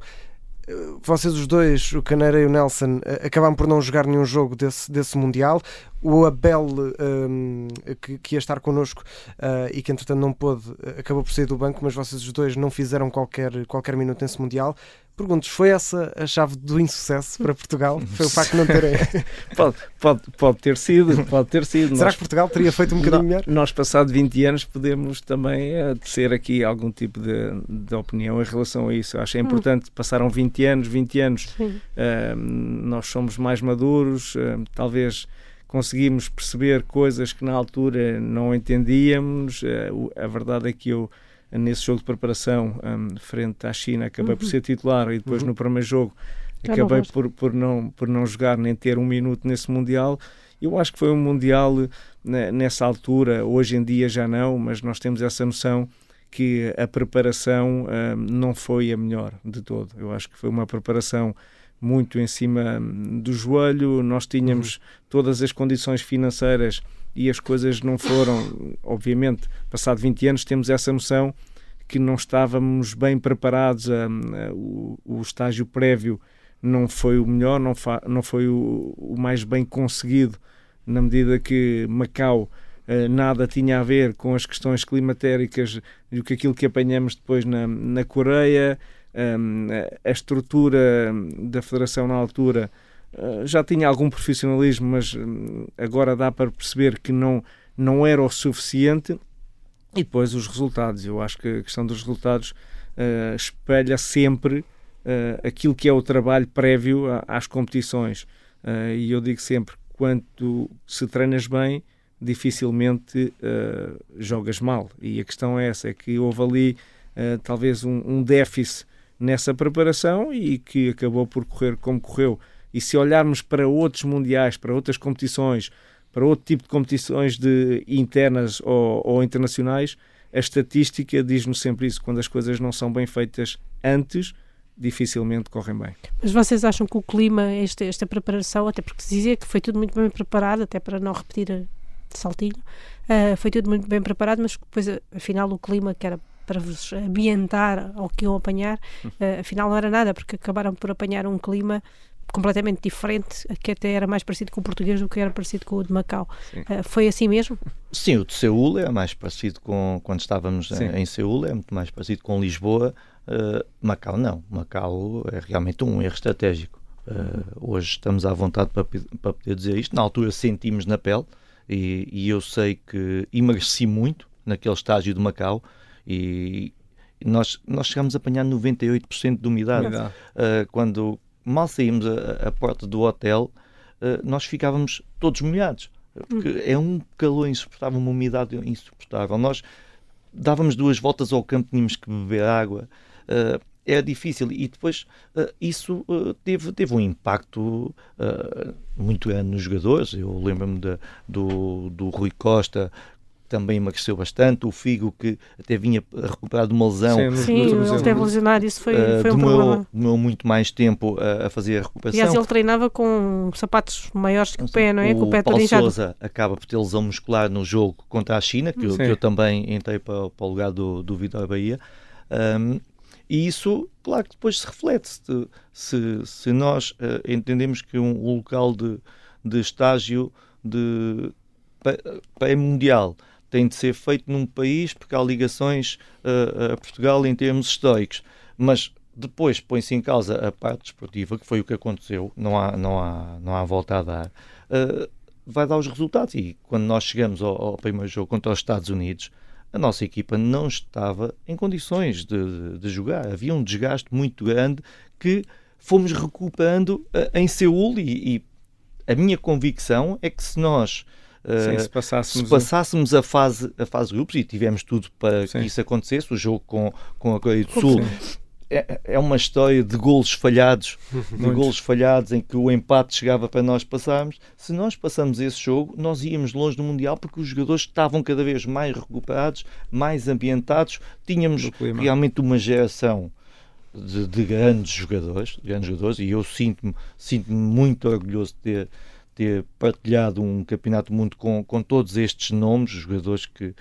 Eh, Vocês os dois, o Caneira e o Nelson, eh, acabaram por não jogar nenhum jogo desse, desse Mundial. O Abel, um, que, que ia estar connosco uh, e que entretanto não pôde, acabou por sair do banco, mas vocês os dois não fizeram qualquer, qualquer minuto nesse Mundial. Pergunto, foi essa a chave do insucesso para Portugal? [LAUGHS] Foi o facto de não terem. [LAUGHS] Pode, pode, pode ter sido, pode ter sido. Será Nós- que Portugal teria feito um bocadinho melhor? Nós, passado 20 anos, podemos também eh, tecer aqui algum tipo de, de opinião em relação a isso. Eu acho que é Hum. importante, passaram 20 anos, 20 anos, eh, nós somos mais maduros, eh, talvez conseguimos perceber coisas que na altura não entendíamos. eh, a verdade é que eu, nesse jogo de preparação, eh, frente à China, acabei por Uhum. ser titular e depois Uhum. no primeiro jogo acabei por, por, não, por não jogar nem ter um minuto nesse Mundial. Eu acho que foi um Mundial né, nessa altura, hoje em dia já não, mas nós temos essa noção que a preparação ah, não foi a melhor de todo. Eu acho que foi uma preparação muito em cima hum, do joelho, nós tínhamos todas as condições financeiras e as coisas não foram, obviamente, passado 20 anos temos essa noção que não estávamos bem preparados, a- a- o, o estágio prévio não foi o melhor, não, fa- não foi o, o mais bem conseguido, na medida que Macau eh, nada tinha a ver com as questões climatéricas do que aquilo que apanhamos depois na, na Coreia, a estrutura da Federação na altura já tinha algum profissionalismo, mas hum, agora dá para perceber que não, não era o suficiente. E depois os resultados. Eu acho que a questão dos resultados eh, espelha sempre eh, aquilo que é o trabalho prévio a- às competições. Eh, e eu digo sempre: quanto se treinas bem, dificilmente eh, jogas mal. E a questão é essa: é que houve ali eh, talvez um, um déficit nessa preparação e que acabou por correr como correu. E se olharmos para outros mundiais, para outras competições, para outro tipo de competições de internas ou, ou internacionais, a estatística diz-nos sempre isso. Quando as coisas não são bem feitas antes, dificilmente correm bem. Mas vocês acham que o clima, esta, esta preparação, até porque se dizia que foi tudo muito bem preparado, até para não repetir de saltinho, uh, foi tudo muito bem preparado, mas depois, afinal, o clima que era para vos ambientar ao que iam apanhar, uh, afinal não era nada, porque acabaram por apanhar um clima completamente diferente, que até era mais parecido com o português do que era parecido com o de Macau. Uh, foi assim mesmo? Sim, o de Seul é mais parecido com quando estávamos em, em Seul, é muito mais parecido com Lisboa. Uh, Macau não, Macau é realmente um erro estratégico. Uh, hoje estamos à vontade para, para poder dizer isto. Na altura sentimos na pele e, e eu sei que emagreci muito naquele estágio de Macau e nós, nós chegámos a apanhar 98% de umidade. Uh, quando mal saímos a, a porta do hotel, uh, nós ficávamos todos molhados. Porque hum. é um calor insuportável, uma umidade insuportável. Nós dávamos duas voltas ao campo, tínhamos que beber água. Uh, era difícil e depois uh, isso uh, teve, teve um impacto muito grande nos jogadores. Eu lembro-me do, do Rui Costa também emagreceu bastante. O Figo, que até vinha a recuperar de uma lesão. Sim, Sim ele teve lesionado, isso foi, uh, foi um demorou, problema. Demorou muito mais tempo a, a, fazer a recuperação. Aliás, ele treinava com sapatos maiores que o pé, não é? O, com o pé Paulo Sousa acaba por ter lesão muscular no jogo contra a China, que, eu, que eu, também entrei para, para o lugar do, do Vitor Bahia. Um, e isso, claro que depois se reflete. Se, se, se nós uh, entendemos que um, um local de, de estágio de pré-mundial tem de ser feito num país porque há ligações uh, a Portugal em termos históricos. Mas depois põe-se em causa a parte desportiva, que foi o que aconteceu, não há, não há, não há volta a dar, uh, vai dar os resultados. E quando nós chegamos ao, ao, primeiro jogo contra os Estados Unidos, a nossa equipa não estava em condições de, de, de jogar. Havia um desgaste muito grande que fomos recuperando uh, em Seul e, e a minha convicção é que se nós Sim, se passássemos, se passássemos a, fase, a fase grupos e tivemos tudo para Sim. que isso acontecesse, o jogo com, com a Coreia do Sul. É, é, uma história de golos falhados, [LAUGHS] de golos falhados em que o empate chegava para nós passarmos. Se nós passamos esse jogo, nós íamos longe do Mundial porque os jogadores estavam cada vez mais recuperados, mais ambientados. Tínhamos realmente uma geração de, de, grandes jogadores, grandes jogadores, e eu sinto-me sinto, muito orgulhoso de ter ter partilhado um campeonato do mundo com, com todos estes nomes, jogadores que,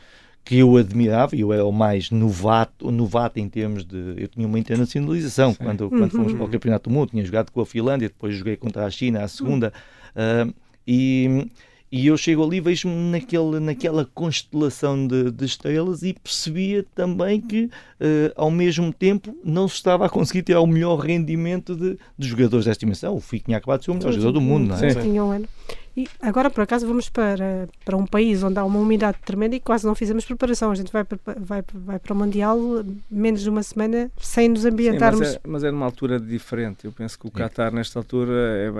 que eu admirava, eu era o mais novato, novato em termos de. Eu tinha uma internacionalização Sim. quando, quando fomos para o uhum. Campeonato do Mundo, tinha jogado com a Finlândia, depois joguei contra a China, a segunda, uh, e e eu chego ali, vejo-me naquele, naquela constelação de, de, estrelas e percebia também que, uh, ao mesmo tempo, não se estava a conseguir ter o melhor rendimento de, de jogadores desta dimensão. O Fico tinha acabado de ser o melhor jogador do mundo, não é? Sim. Tinha um ano. E agora, por acaso, vamos para, para um país onde há uma umidade tremenda e quase não fizemos preparação. A gente vai, vai, vai para o Mundial menos de uma semana sem nos ambientarmos. Sim, mas, é, mas é numa altura diferente. Eu penso que o Qatar, nesta altura,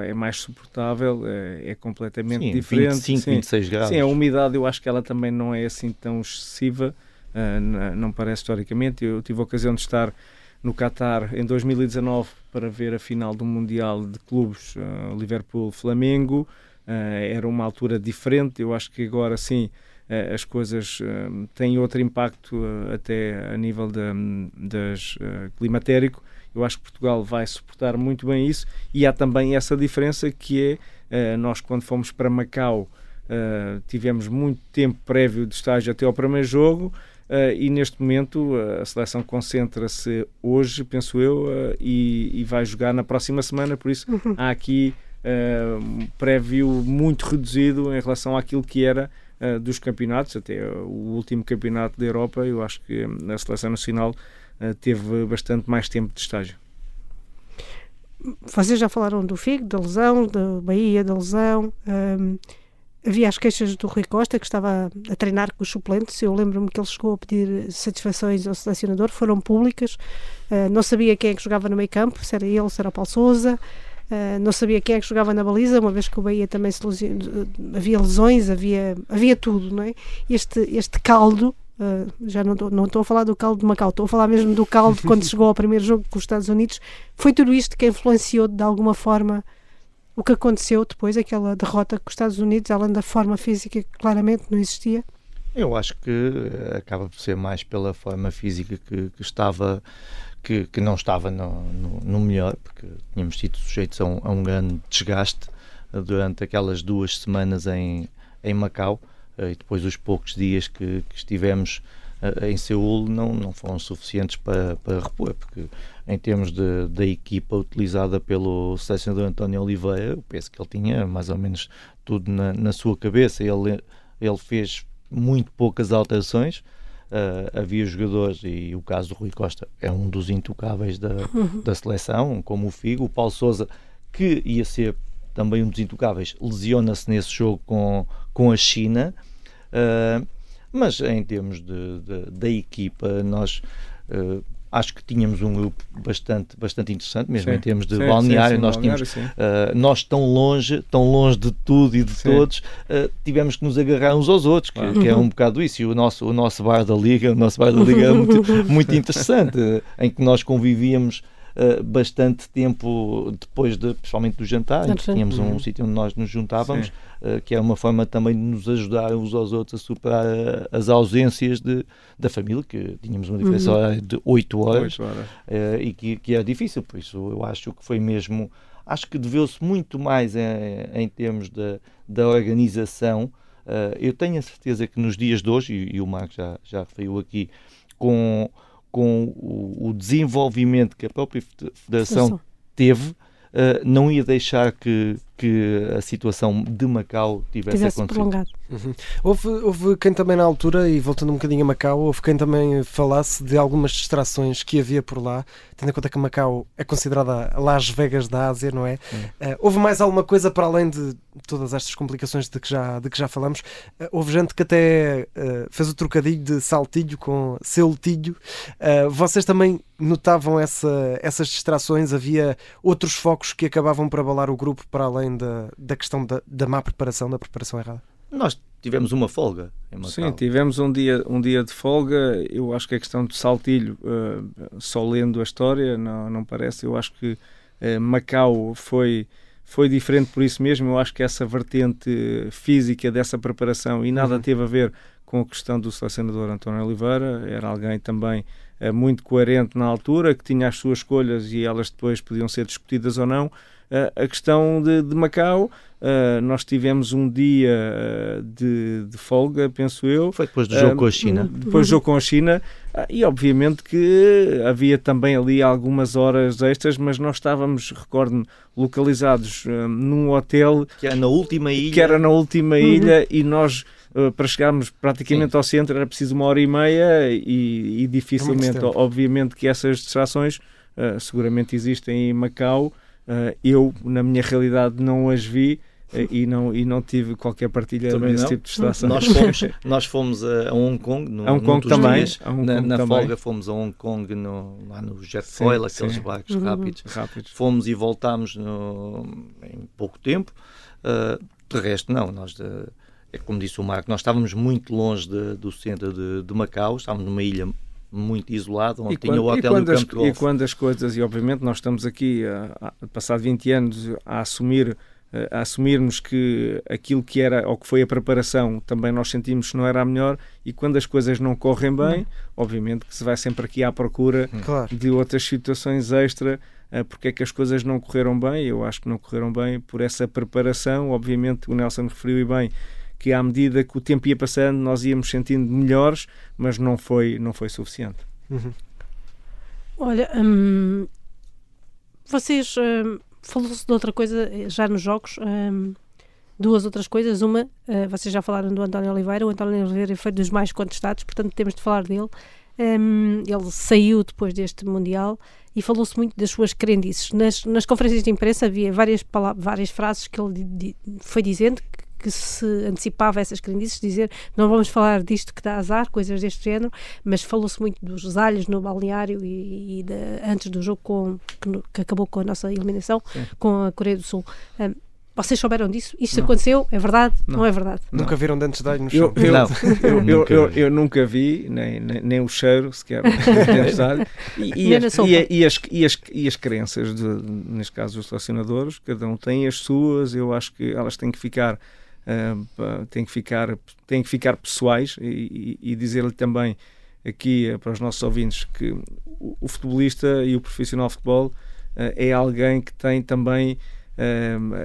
é, é mais suportável, é, é completamente sim, diferente. 25, sim. 26 graus. Sim, a umidade eu acho que ela também não é assim tão excessiva, uh, não parece historicamente. Eu tive a ocasião de estar no Qatar em 2019 para ver a final do Mundial de Clubes uh, Liverpool-Flamengo. Eh, era uma altura diferente. Eu acho que agora sim eh, as coisas eh, têm outro impacto até a nível de, das climatérico. Eu acho que Portugal vai suportar muito bem isso e há também essa diferença que é nós quando fomos para Macau tivemos muito tempo prévio de estágio até ao primeiro jogo. E neste momento a seleção concentra-se hoje, penso eu, e, e, vai jogar na próxima semana, por isso uhum. há aqui uh, prévio muito reduzido em relação àquilo que era uh, dos campeonatos, até o último campeonato da Europa, eu acho que a seleção nacional uh, teve bastante mais tempo de estágio. Vocês já falaram do FIG, da lesão, da Bahia, da lesão. Um, havia as queixas do Rui Costa, que estava a treinar com os suplentes. Eu lembro-me que ele chegou a pedir satisfações ao selecionador, foram públicas. Uh, não sabia quem é que jogava no meio campo, se era ele, se era o Paulo Souza. Uh, não sabia quem é que jogava na baliza, uma vez que o Bahia também se havia lesões, havia, havia tudo, não é? Este, este caldo, uh, já não estou não a falar do caldo de Macau, estou a falar mesmo do caldo [LAUGHS] quando chegou ao primeiro jogo com os Estados Unidos, foi tudo isto que influenciou de alguma forma o que aconteceu depois, aquela derrota com os Estados Unidos, além da forma física que claramente não existia? Eu acho que acaba por ser mais pela forma física que, que estava que, que não estava no, no, no, melhor, porque tínhamos sido sujeitos a um, a um grande desgaste durante aquelas duas semanas em, em Macau e depois os poucos dias que, que estivemos em Seul não, não foram suficientes para, para repor, porque em termos de, da equipa utilizada pelo selecionador António Oliveira, eu penso que ele tinha mais ou menos tudo na, na sua cabeça. Ele, ele fez muito poucas alterações. Uh, havia jogadores, e o caso do Rui Costa é um dos intocáveis da, uhum. da seleção, como o Figo, o Paulo Souza, que ia ser também um dos intocáveis, lesiona-se nesse jogo com, com a China. Uh, mas em termos de, de da equipa, nós uh, acho que tínhamos um grupo bastante, bastante interessante, mesmo sim. em termos de sim, balneário. Sim, nós, balneário, tínhamos, uh, nós tão longe, tão longe de tudo e de todos, uh, tivemos que nos agarrar uns aos outros, que, que, é um bocado isso. E o nosso, o nosso bar da Liga, o nosso bar da Liga é muito, [LAUGHS] muito interessante, em que nós convivíamos uh, bastante tempo depois, de, principalmente do jantar, em que tínhamos um uhum. sítio onde nós nos juntávamos, uh, que era uma forma também de nos ajudar uns aos outros a superar uh, as ausências de, da família, que tínhamos uma diferença uhum. de 8 horas, 8 horas. e que, que era difícil, por isso eu acho que foi mesmo. Acho que deveu-se muito mais em, em termos da, da organização. eu tenho a certeza que nos dias de hoje, e, e o Marco já, já referiu aqui, com com o, o desenvolvimento que a própria Federação teve, uh, não ia deixar que, que a situação de Macau tivesse, tivesse acontecido. Prolongado. Uhum. Houve, houve quem também na altura, e voltando um bocadinho a Macau, houve quem também falasse de algumas distrações que havia por lá, tendo em conta que Macau é considerada Las Vegas da Ásia, não é? Uh, houve mais alguma coisa para além de todas estas complicações de que já, de que já falamos? Uh, houve gente que até uh, fez o trocadilho de saltilho com celtilho. vocês também notavam essa, essas distrações? Havia outros focos que acabavam por abalar o grupo para além além da, da questão da, da má preparação, da preparação errada? Nós tivemos uma folga em Macau. Sim, tivemos um dia, um dia de folga. Eu acho que a questão do saltilho, uh, só lendo a história, não, não parece. Eu acho que uh, Macau foi, foi diferente por isso mesmo. Eu acho que essa vertente física dessa preparação e nada uhum. teve a ver com a questão do selecionador António Oliveira. Era alguém também uh, muito coerente na altura, que tinha as suas escolhas e elas depois podiam ser discutidas ou não a questão de, de Macau. Uh, nós tivemos um dia uh, de, de, folga, penso eu. Foi depois do jogo uh, com a China. Depois do jogo com a China. e obviamente que havia também ali algumas horas extras, mas nós estávamos, recordo-me, localizados num hotel. Que era na última ilha. Que era na última uhum. ilha e nós. para chegarmos praticamente Sim. ao centro era preciso uma hora e meia e, e dificilmente, obviamente que essas distrações seguramente existem em Macau, Uh, eu, na minha realidade, não as vi uh, e, não, e não tive qualquer partilha também desse não. tipo de distração. Nós fomos, [LAUGHS] nós fomos a, Hong Kong, no, a Hong Kong também. Dias, Hong na, Kong na também. folga fomos a Hong Kong no, lá no jet foil, aqueles barcos uhum. rápidos. rápidos. Fomos e voltámos no, em pouco tempo. Uh, de resto, não. Nós de, é como disse o Marco, nós estávamos muito longe de, do centro de, de Macau, estávamos numa ilha muito isolado, onde e tinha quando, o hotel e quando, as, e quando as coisas, e obviamente nós estamos aqui, a, a, passado 20 anos, a assumir a assumirmos que aquilo que era ou que foi a preparação também nós sentimos que não era a melhor e quando as coisas não correm bem, hum. obviamente que se vai sempre aqui à procura hum. claro. de outras situações extra porque é que as coisas não correram bem, eu acho que não correram bem por essa preparação, obviamente o Nelson referiu e bem que à medida que o tempo ia passando nós íamos sentindo melhores, mas não foi, não foi suficiente. Uhum. Olha, hum, vocês hum, falou-se de outra coisa eh, já nos jogos. Hum, duas outras coisas. Uma, uh, vocês já falaram do António Oliveira. O António Oliveira foi dos mais contestados, portanto temos de falar dele. Um, ele saiu depois deste Mundial e falou-se muito das suas crendices. Nas, nas conferências de imprensa havia várias, várias frases que ele di, foi dizendo que se antecipava essas crendices, dizer não vamos falar disto que dá azar, coisas deste género, mas falou-se muito dos alhos no balneário e, e de, antes do jogo com, que, que, acabou com a nossa eliminação Sim. com a Coreia do Sul. Um, vocês souberam disso? Isto não. aconteceu? É verdade? Não, não é verdade? Nunca viram dentes de alho no chão? Eu, eu, não. eu, eu, eu, eu, nunca vi, nem, nem, nem o cheiro sequer dentes de alho. E, e, as, e, e, as, e, as, e as crenças, de, neste caso os selecionadores, cada um tem as suas, eu acho que elas têm que ficar uh, têm, que ficar, têm que ficar pessoais e, e, e dizer-lhe também aqui para os nossos ouvintes que o, o futebolista e o profissional de futebol é alguém que tem também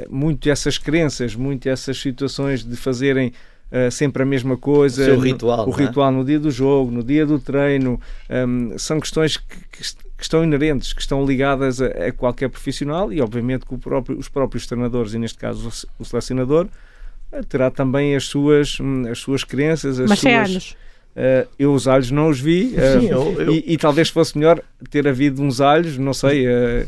muito essas crenças, muito essas situações de fazerem Uh, sempre a mesma coisa. O seu ritual. No, o ritual no dia do jogo, no dia do treino. Um, são questões que, que, que, estão inerentes, que estão ligadas a, a qualquer profissional e, obviamente, que próprio, os próprios treinadores, e neste caso o, selecionador, uh, terá também as suas, um, as suas crenças, as Mas suas. anos. Uh, eu os alhos não os vi Sim, eu, eu... E, e, talvez fosse melhor ter havido uns alhos, não sei, uh,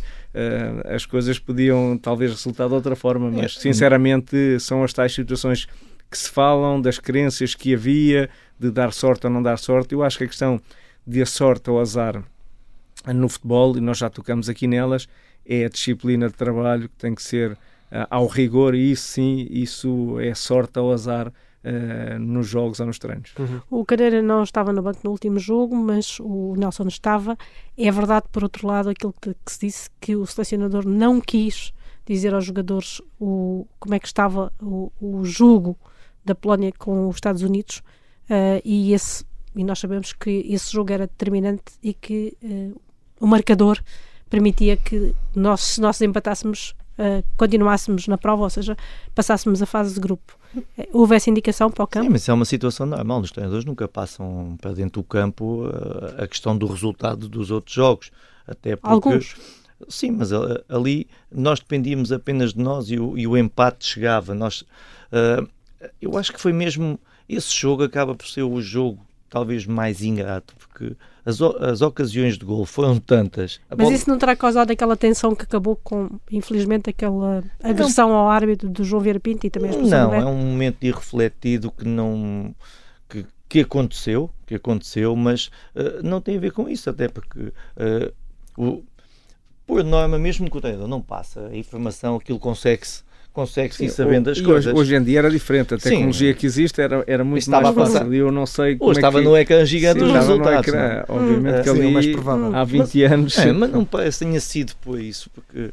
as coisas podiam talvez resultar de outra forma, mas é. sinceramente são as tais situações que se falam, das crenças que havia, de dar sorte ou não dar sorte. Eu acho que a questão de a sorte ou azar no futebol, e nós já tocamos aqui nelas, é a disciplina de trabalho que tem que ser uh, ao rigor, e isso sim, isso é sorte ou azar uh, nos jogos ou nos treinos. Uhum. O Careira não estava no banco no último jogo, mas o Nelson estava. É verdade, por outro lado, aquilo que, que se disse, que o selecionador não quis dizer aos jogadores o, como é que estava o, o jogo da Polónia com os Estados Unidos uh, e esse e nós sabemos que esse jogo era determinante e que uh, o marcador permitia que nós, se nós empatássemos, uh, continuássemos na prova, ou seja, passássemos a fase de grupo. Eh, houve essa indicação para o campo? Sim, mas é uma situação normal. Os treinadores nunca passam para dentro do campo uh, a questão do resultado dos outros jogos. Até porque. Alguns. Sim, mas ali nós dependíamos apenas de nós e o, e o empate chegava. Nós, eu acho que foi mesmo. Esse jogo acaba por ser o jogo talvez mais ingrato, porque as, as ocasiões de gol foram tantas. Mas bola... isso não terá causado aquela tensão que acabou com, infelizmente, aquela agressão não. ao árbitro do João Vieira Pinto e também a Não, é um momento irrefletido que não. Que, que aconteceu, que aconteceu, mas uh, não tem a ver com isso, até porque uh, o, por norma, mesmo que o treinador não passa a informação, aquilo consegue-se consegue-se ir sabendo as coisas. Hoje, hoje, em dia era diferente, a tecnologia Sim. que existe era, era muito estava mais fácil. Eu não sei como Ou estava é que... no ecrã gigante Sim, os resultados. Ecrã, obviamente hum, que ali mais provável. há 20 mas, anos. É, mas não parece que tenha sido por isso, porque uh,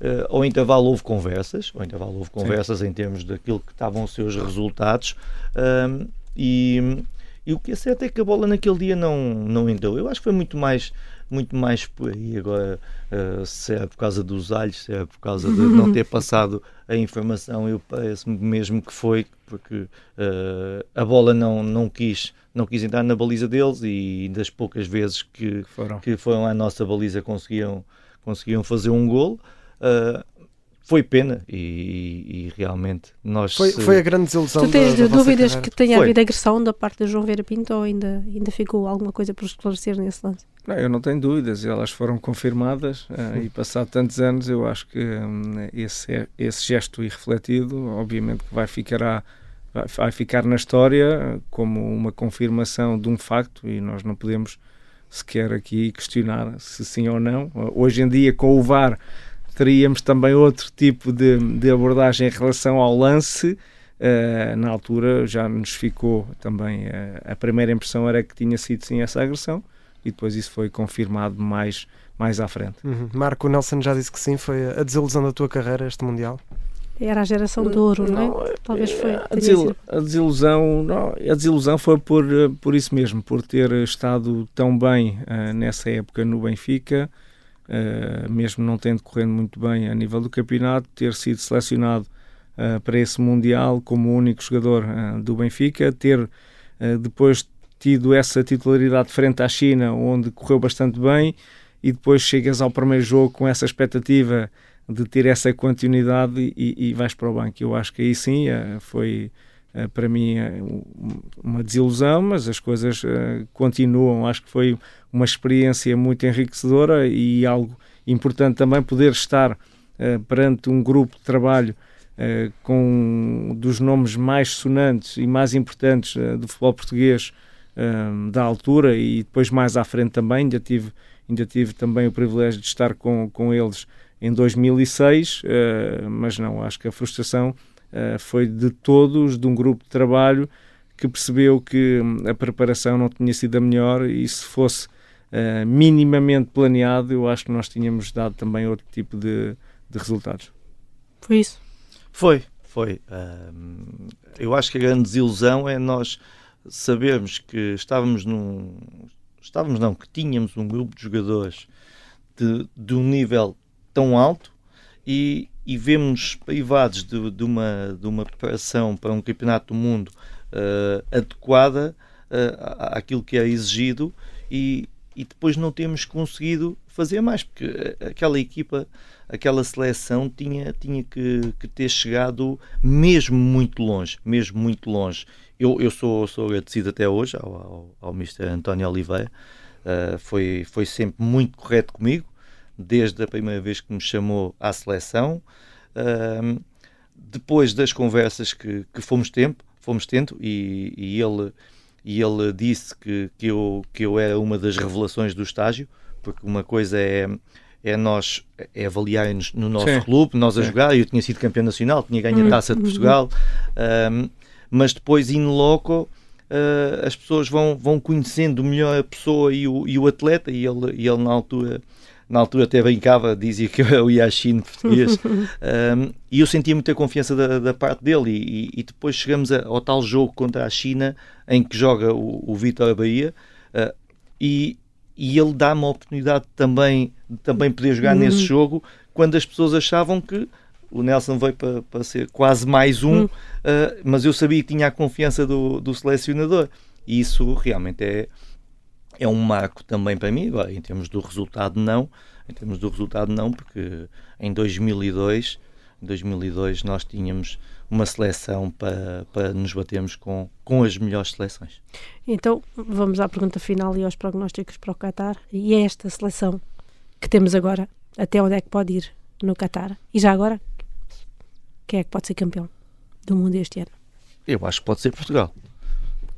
uh, ao intervalo houve conversas, ao intervalo houve conversas Sim. em termos daquilo que estavam os seus resultados uh, e, e o que é certo é que a bola naquele dia não, não entrou. Eu acho que foi muito mais muito mais por aí. Agora, uh, se é por causa dos alhos, se é por causa de [LAUGHS] não ter passado a informação, eu parece-me mesmo que foi, porque uh, a bola não, não, quis, não quis entrar na baliza deles e das poucas vezes que foram, que foram à nossa baliza conseguiam, conseguiam fazer um gol. Uh, foi pena e, e, realmente nós foi, foi a grande desilusão tu tens da, da dúvidas que tenha foi. havido agressão da parte de João Vera Pinto ou ainda, ainda ficou alguma coisa por esclarecer nesse lance? Não, eu não tenho dúvidas, elas foram confirmadas uh, e passado tantos anos eu acho que um, esse, esse gesto irrefletido obviamente que vai ficar, vai, vai ficar na história como uma confirmação de um facto e nós não podemos sequer aqui questionar se sim ou não. Hoje em dia com o VAR teríamos também outro tipo de, de abordagem em relação ao lance. Uh, na altura já nos ficou também uh, a primeira impressão era que tinha sido sim essa agressão e depois isso foi confirmado mais, mais à frente. Uhum. Marco Nelson já disse que sim, foi a desilusão da tua carreira este Mundial? Era a geração de ouro, não, não é? Talvez foi. A, desil, a desilusão, não, a desilusão foi por, por isso mesmo, por ter estado tão bem uh, nessa época no Benfica, uh, mesmo não tendo correndo muito bem a nível do campeonato, ter sido selecionado uh, para esse Mundial como o único jogador uh, do Benfica, ter depois tido essa titularidade frente à China, onde correu bastante bem, e depois chegas ao primeiro jogo com essa expectativa de ter essa continuidade e, e vais para o banco. Eu acho que aí sim foi para mim é uma desilusão, mas as coisas eh, continuam. Acho que foi uma experiência muito enriquecedora e algo importante também poder estar eh, perante um grupo de trabalho com dos nomes mais sonantes e mais importantes do futebol português da altura e depois mais à frente também ainda tive ainda tive também o privilégio de estar com, com eles em 2006 mas não acho que a frustração foi de todos, de um grupo de trabalho que percebeu que hum, a preparação não tinha sido a melhor e se fosse uh, minimamente planeado, eu acho que nós tínhamos dado também outro tipo de, de resultados. Foi isso? Foi, foi. Uh, eu acho que a grande desilusão é nós sabermos que estávamos num. Estávamos, não, que tínhamos um grupo de jogadores de, de um nível tão alto e, e vemos privados de, de, uma, de uma preparação para um campeonato do mundo uh, adequada uh, àquilo que é exigido e, e depois não temos conseguido fazer mais, porque aquela equipa, aquela seleção tinha, tinha que, que ter chegado mesmo muito longe, mesmo muito longe. Eu, eu sou, sou agradecido até hoje ao, ao, ao Mr. António Oliveira, uh, foi, foi sempre muito correto comigo, desde a primeira vez que me chamou à seleção. Uh, depois das conversas que, que fomos, tempo, fomos tendo, e, e ele e ele disse que, que, eu, que eu era uma das revelações do estágio, porque uma coisa é, é nós é avaliarem-nos no nosso Sim. clube, nós a Sim. jogar, eu tinha sido campeão nacional, tinha ganho a uhum. taça de Portugal, um, mas depois in loco uh, as pessoas vão, vão conhecendo melhor a pessoa e o, e o atleta, e ele, e ele na altura na altura até brincava, dizia que eu era o Yashin português, [LAUGHS] um, e eu sentia muita confiança da, da parte dele, e, e depois chegamos a, ao tal jogo contra a China, em que joga o, o Vitor Bahia, uh, e, e ele dá-me a oportunidade também, de também poder jogar uhum. nesse jogo, quando as pessoas achavam que o Nelson veio para, para ser quase mais um, uhum. uh, mas eu sabia que tinha a confiança do, do selecionador, e isso realmente é é um marco também para mim, agora, em termos do resultado não, em termos do resultado não, porque em 2002, 2002 nós tínhamos uma seleção para, para nos batermos com, com as melhores seleções. Então, vamos à pergunta final e aos prognósticos para o Qatar. E é esta seleção que temos agora, até onde é que pode ir no Qatar? E já agora, quem é que pode ser campeão do mundo este ano? Eu acho que pode ser Portugal.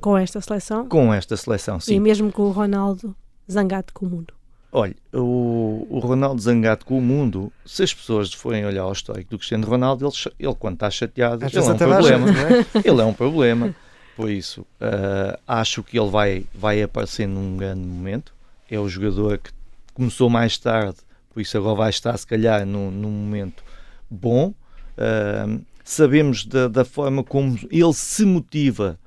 Com esta seleção? Com esta seleção, sim. E mesmo com o Ronaldo zangado com o mundo? Olha, o, o Ronaldo zangado com o mundo, se as pessoas forem olhar ao histórico do Cristiano Ronaldo, ele, ele quando está chateado, ele é um problema. É? Ele é um problema. Por isso, uh, acho que ele vai, vai aparecer num grande momento. É o jogador que começou mais tarde, por isso agora vai estar, se calhar, num, num momento bom. Uh, sabemos da, da forma como ele se motiva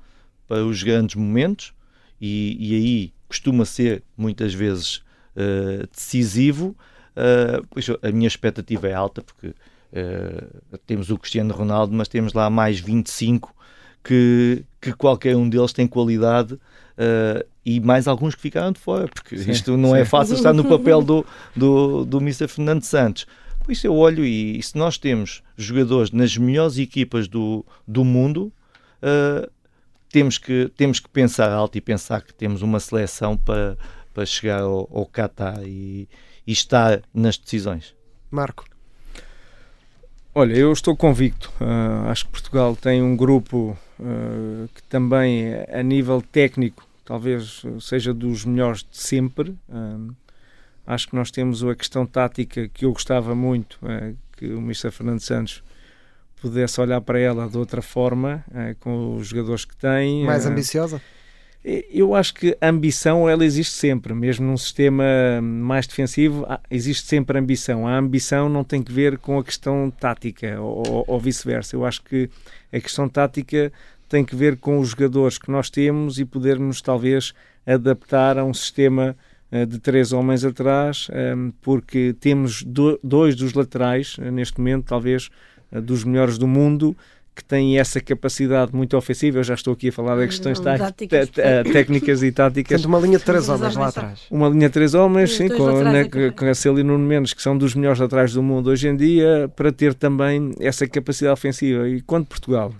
para os grandes momentos e, e aí costuma ser muitas vezes uh, decisivo. Uh, pois a minha expectativa é alta porque uh, temos o Cristiano Ronaldo, mas temos lá mais 25 que, que qualquer um deles tem qualidade e mais alguns que ficaram de fora, porque sim, isto não é sim. é fácil estar no papel do, do, do Mr. Fernando Santos. Por isso eu olho e, e, se nós temos jogadores nas melhores equipas do, do mundo, uh, temos que, temos que pensar alto e pensar que temos uma seleção para, para chegar ao, ao Qatar e, e estar nas decisões. Marco. Olha, eu estou convicto. Uh, acho que Portugal tem um grupo uh, que também, a nível técnico, talvez seja dos melhores de sempre. Uh, acho que nós temos a questão tática que eu gostava muito, que o Mr. Fernando Santos pudesse olhar para ela de outra forma, eh, com os jogadores que tem. Mais eh, ambiciosa? Eu acho que a ambição ela existe sempre, mesmo num sistema mais defensivo, existe sempre ambição. A ambição não tem que ver com a questão tática ou, ou vice-versa. Eu acho que a questão tática tem que ver com os jogadores que nós temos e podermos talvez adaptar a um sistema eh, de três homens atrás, porque temos dois dos laterais neste momento, talvez dos melhores do mundo que têm essa capacidade muito ofensiva. Eu já estou aqui a falar de questões táticas, técnicas e táticas. Portanto, uma linha de três homens lá atrás. Uma linha de três homens, sim, com, né, com a Celi Nuno Mendes, que são dos melhores atrás do mundo hoje em dia, para ter também essa capacidade ofensiva. E quando Portugal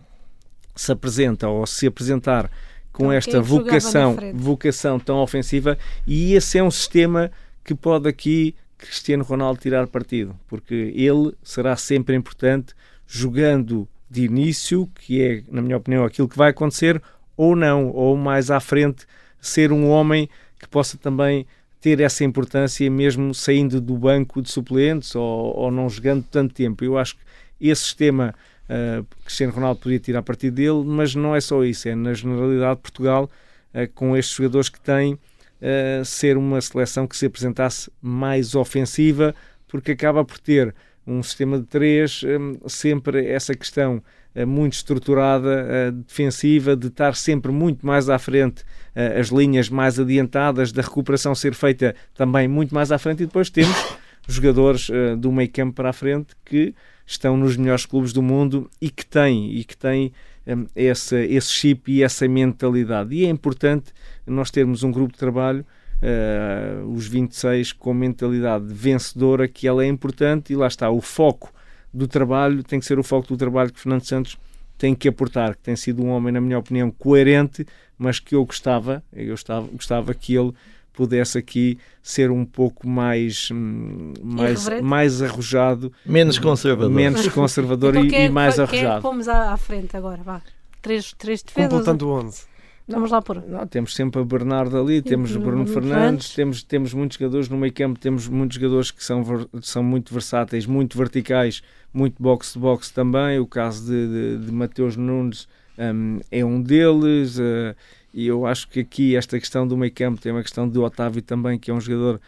se apresenta ou se apresentar com então, esta vocação, vocação tão ofensiva, e esse é um sistema que pode aqui Cristiano Ronaldo tirar partido, porque ele será sempre importante jogando de início, que é, na minha opinião, aquilo que vai acontecer, ou não, ou mais à frente, ser um homem que possa também ter essa importância, mesmo saindo do banco de suplentes ou, ou não jogando tanto tempo. Eu acho que esse sistema uh, Cristiano Ronaldo podia tirar partido dele, mas não é só isso, é na generalidade Portugal, uh, com estes jogadores que tem, uh, ser uma seleção que se apresentasse mais ofensiva, porque acaba por ter um sistema de três, um, sempre essa questão muito estruturada, defensiva, de estar sempre muito mais à frente, as linhas mais adiantadas, da recuperação ser feita também muito mais à frente, e depois temos [COUGHS] jogadores do meio campo para a frente que estão nos melhores clubes do mundo e que têm, e que têm um, esse, esse chip e essa mentalidade. E é importante nós termos um grupo de trabalho Uh, os 26 com mentalidade vencedora, que ela é importante e lá está, o foco do trabalho tem que ser o foco do trabalho que Fernando Santos tem que aportar, que tem sido um homem, na minha opinião, coerente, mas que eu gostava, eu gostava, gostava que ele pudesse aqui ser um pouco mais hum, mais, mais arrojado, menos conservador, menos [LAUGHS] conservador então, e, é, e, mais quem arrojado. É pomos à, à frente agora, vá. Três, três defesas. Completando 11. Vamos lá por. Não, temos sempre a Bernardo ali, temos o Bruno, Bruno Fernandes, Fernandes, temos, temos muitos jogadores no meio campo, temos muitos jogadores que são, são muito versáteis, muito verticais, muito box-to-box também. O caso de, de, de Mateus Nunes um, é um deles. Uh, e eu acho que aqui esta questão do meio campo tem uma questão do Otávio também, que é um jogador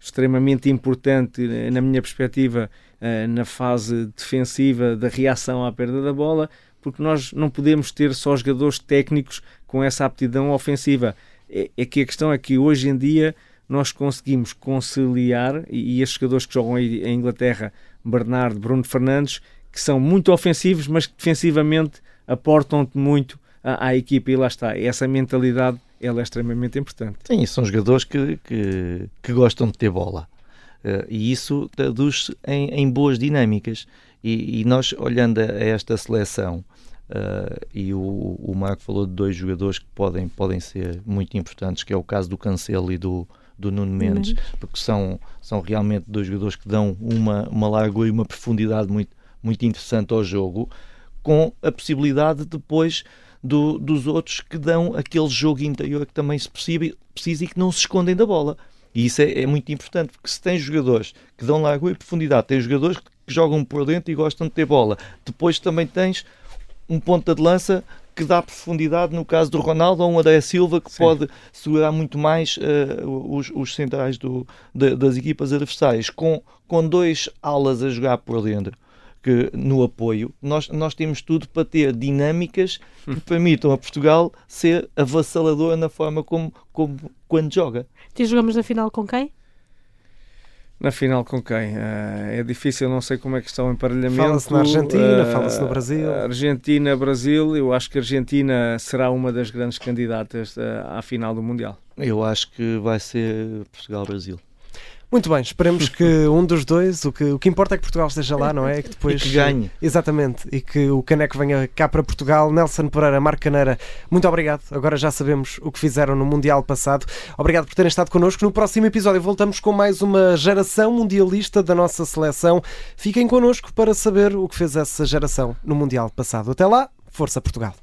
extremamente importante, eh, na minha perspectiva, uh, na fase defensiva da reação à perda da bola porque nós não podemos ter só jogadores técnicos com essa aptidão ofensiva. É, é que a questão é que hoje em dia nós conseguimos conciliar, e, estes jogadores que jogam em Inglaterra, Bernardo, Bruno Fernandes, que são muito ofensivos, mas que defensivamente aportam-te muito à, à, equipa, e lá está, essa mentalidade ela é extremamente importante. Sim, são jogadores que, que, que gostam de ter bola. Uh, e isso traduz em, em boas dinâmicas. E, e, nós, olhando a, esta seleção, uh, e o, o Marco falou de dois jogadores que podem, podem ser muito importantes, que é o caso do Cancelo e do, do Nuno Mendes, porque são, são realmente dois jogadores que dão uma, uma largura e uma profundidade muito, muito interessante ao jogo, com a possibilidade depois do, dos outros que dão aquele jogo interior que também se precisa, precisa e que não se escondem da bola. E isso é, é, muito importante, porque se tem jogadores que dão largura e profundidade, tem jogadores que jogam por dentro e gostam de ter bola. Depois também tens um ponta de lança que dá profundidade, no caso do Ronaldo, ou um André Silva que Sim. pode segurar muito mais uh, os, os, centrais do, de, das equipas adversárias. Com, com dois alas a jogar por dentro, que no apoio, nós, nós temos tudo para ter dinâmicas que [LAUGHS] permitam a Portugal ser avassalador na forma como, como quando joga. E jogamos na final com quem? Na final com quem? Uh, é difícil, não sei como é que está o emparelhamento. Fala-se na Argentina, uh, fala-se no Brasil. Argentina, Brasil, eu acho que a Argentina será uma das grandes candidatas uh, à final do Mundial. Eu acho que vai ser Portugal-Brasil. Muito bem, esperemos que [LAUGHS] um dos dois, o que, o que importa é que Portugal esteja lá, não é? Que depois, e que ganhe. Exatamente, e que o Caneco venha cá para Portugal. Nelson Pereira, Marco Caneira, muito obrigado. Agora já sabemos o que fizeram no Mundial passado. Obrigado por terem estado connosco. No próximo episódio voltamos com mais uma geração mundialista da nossa seleção. Fiquem connosco para saber o que fez essa geração no Mundial passado. Até lá, força Portugal.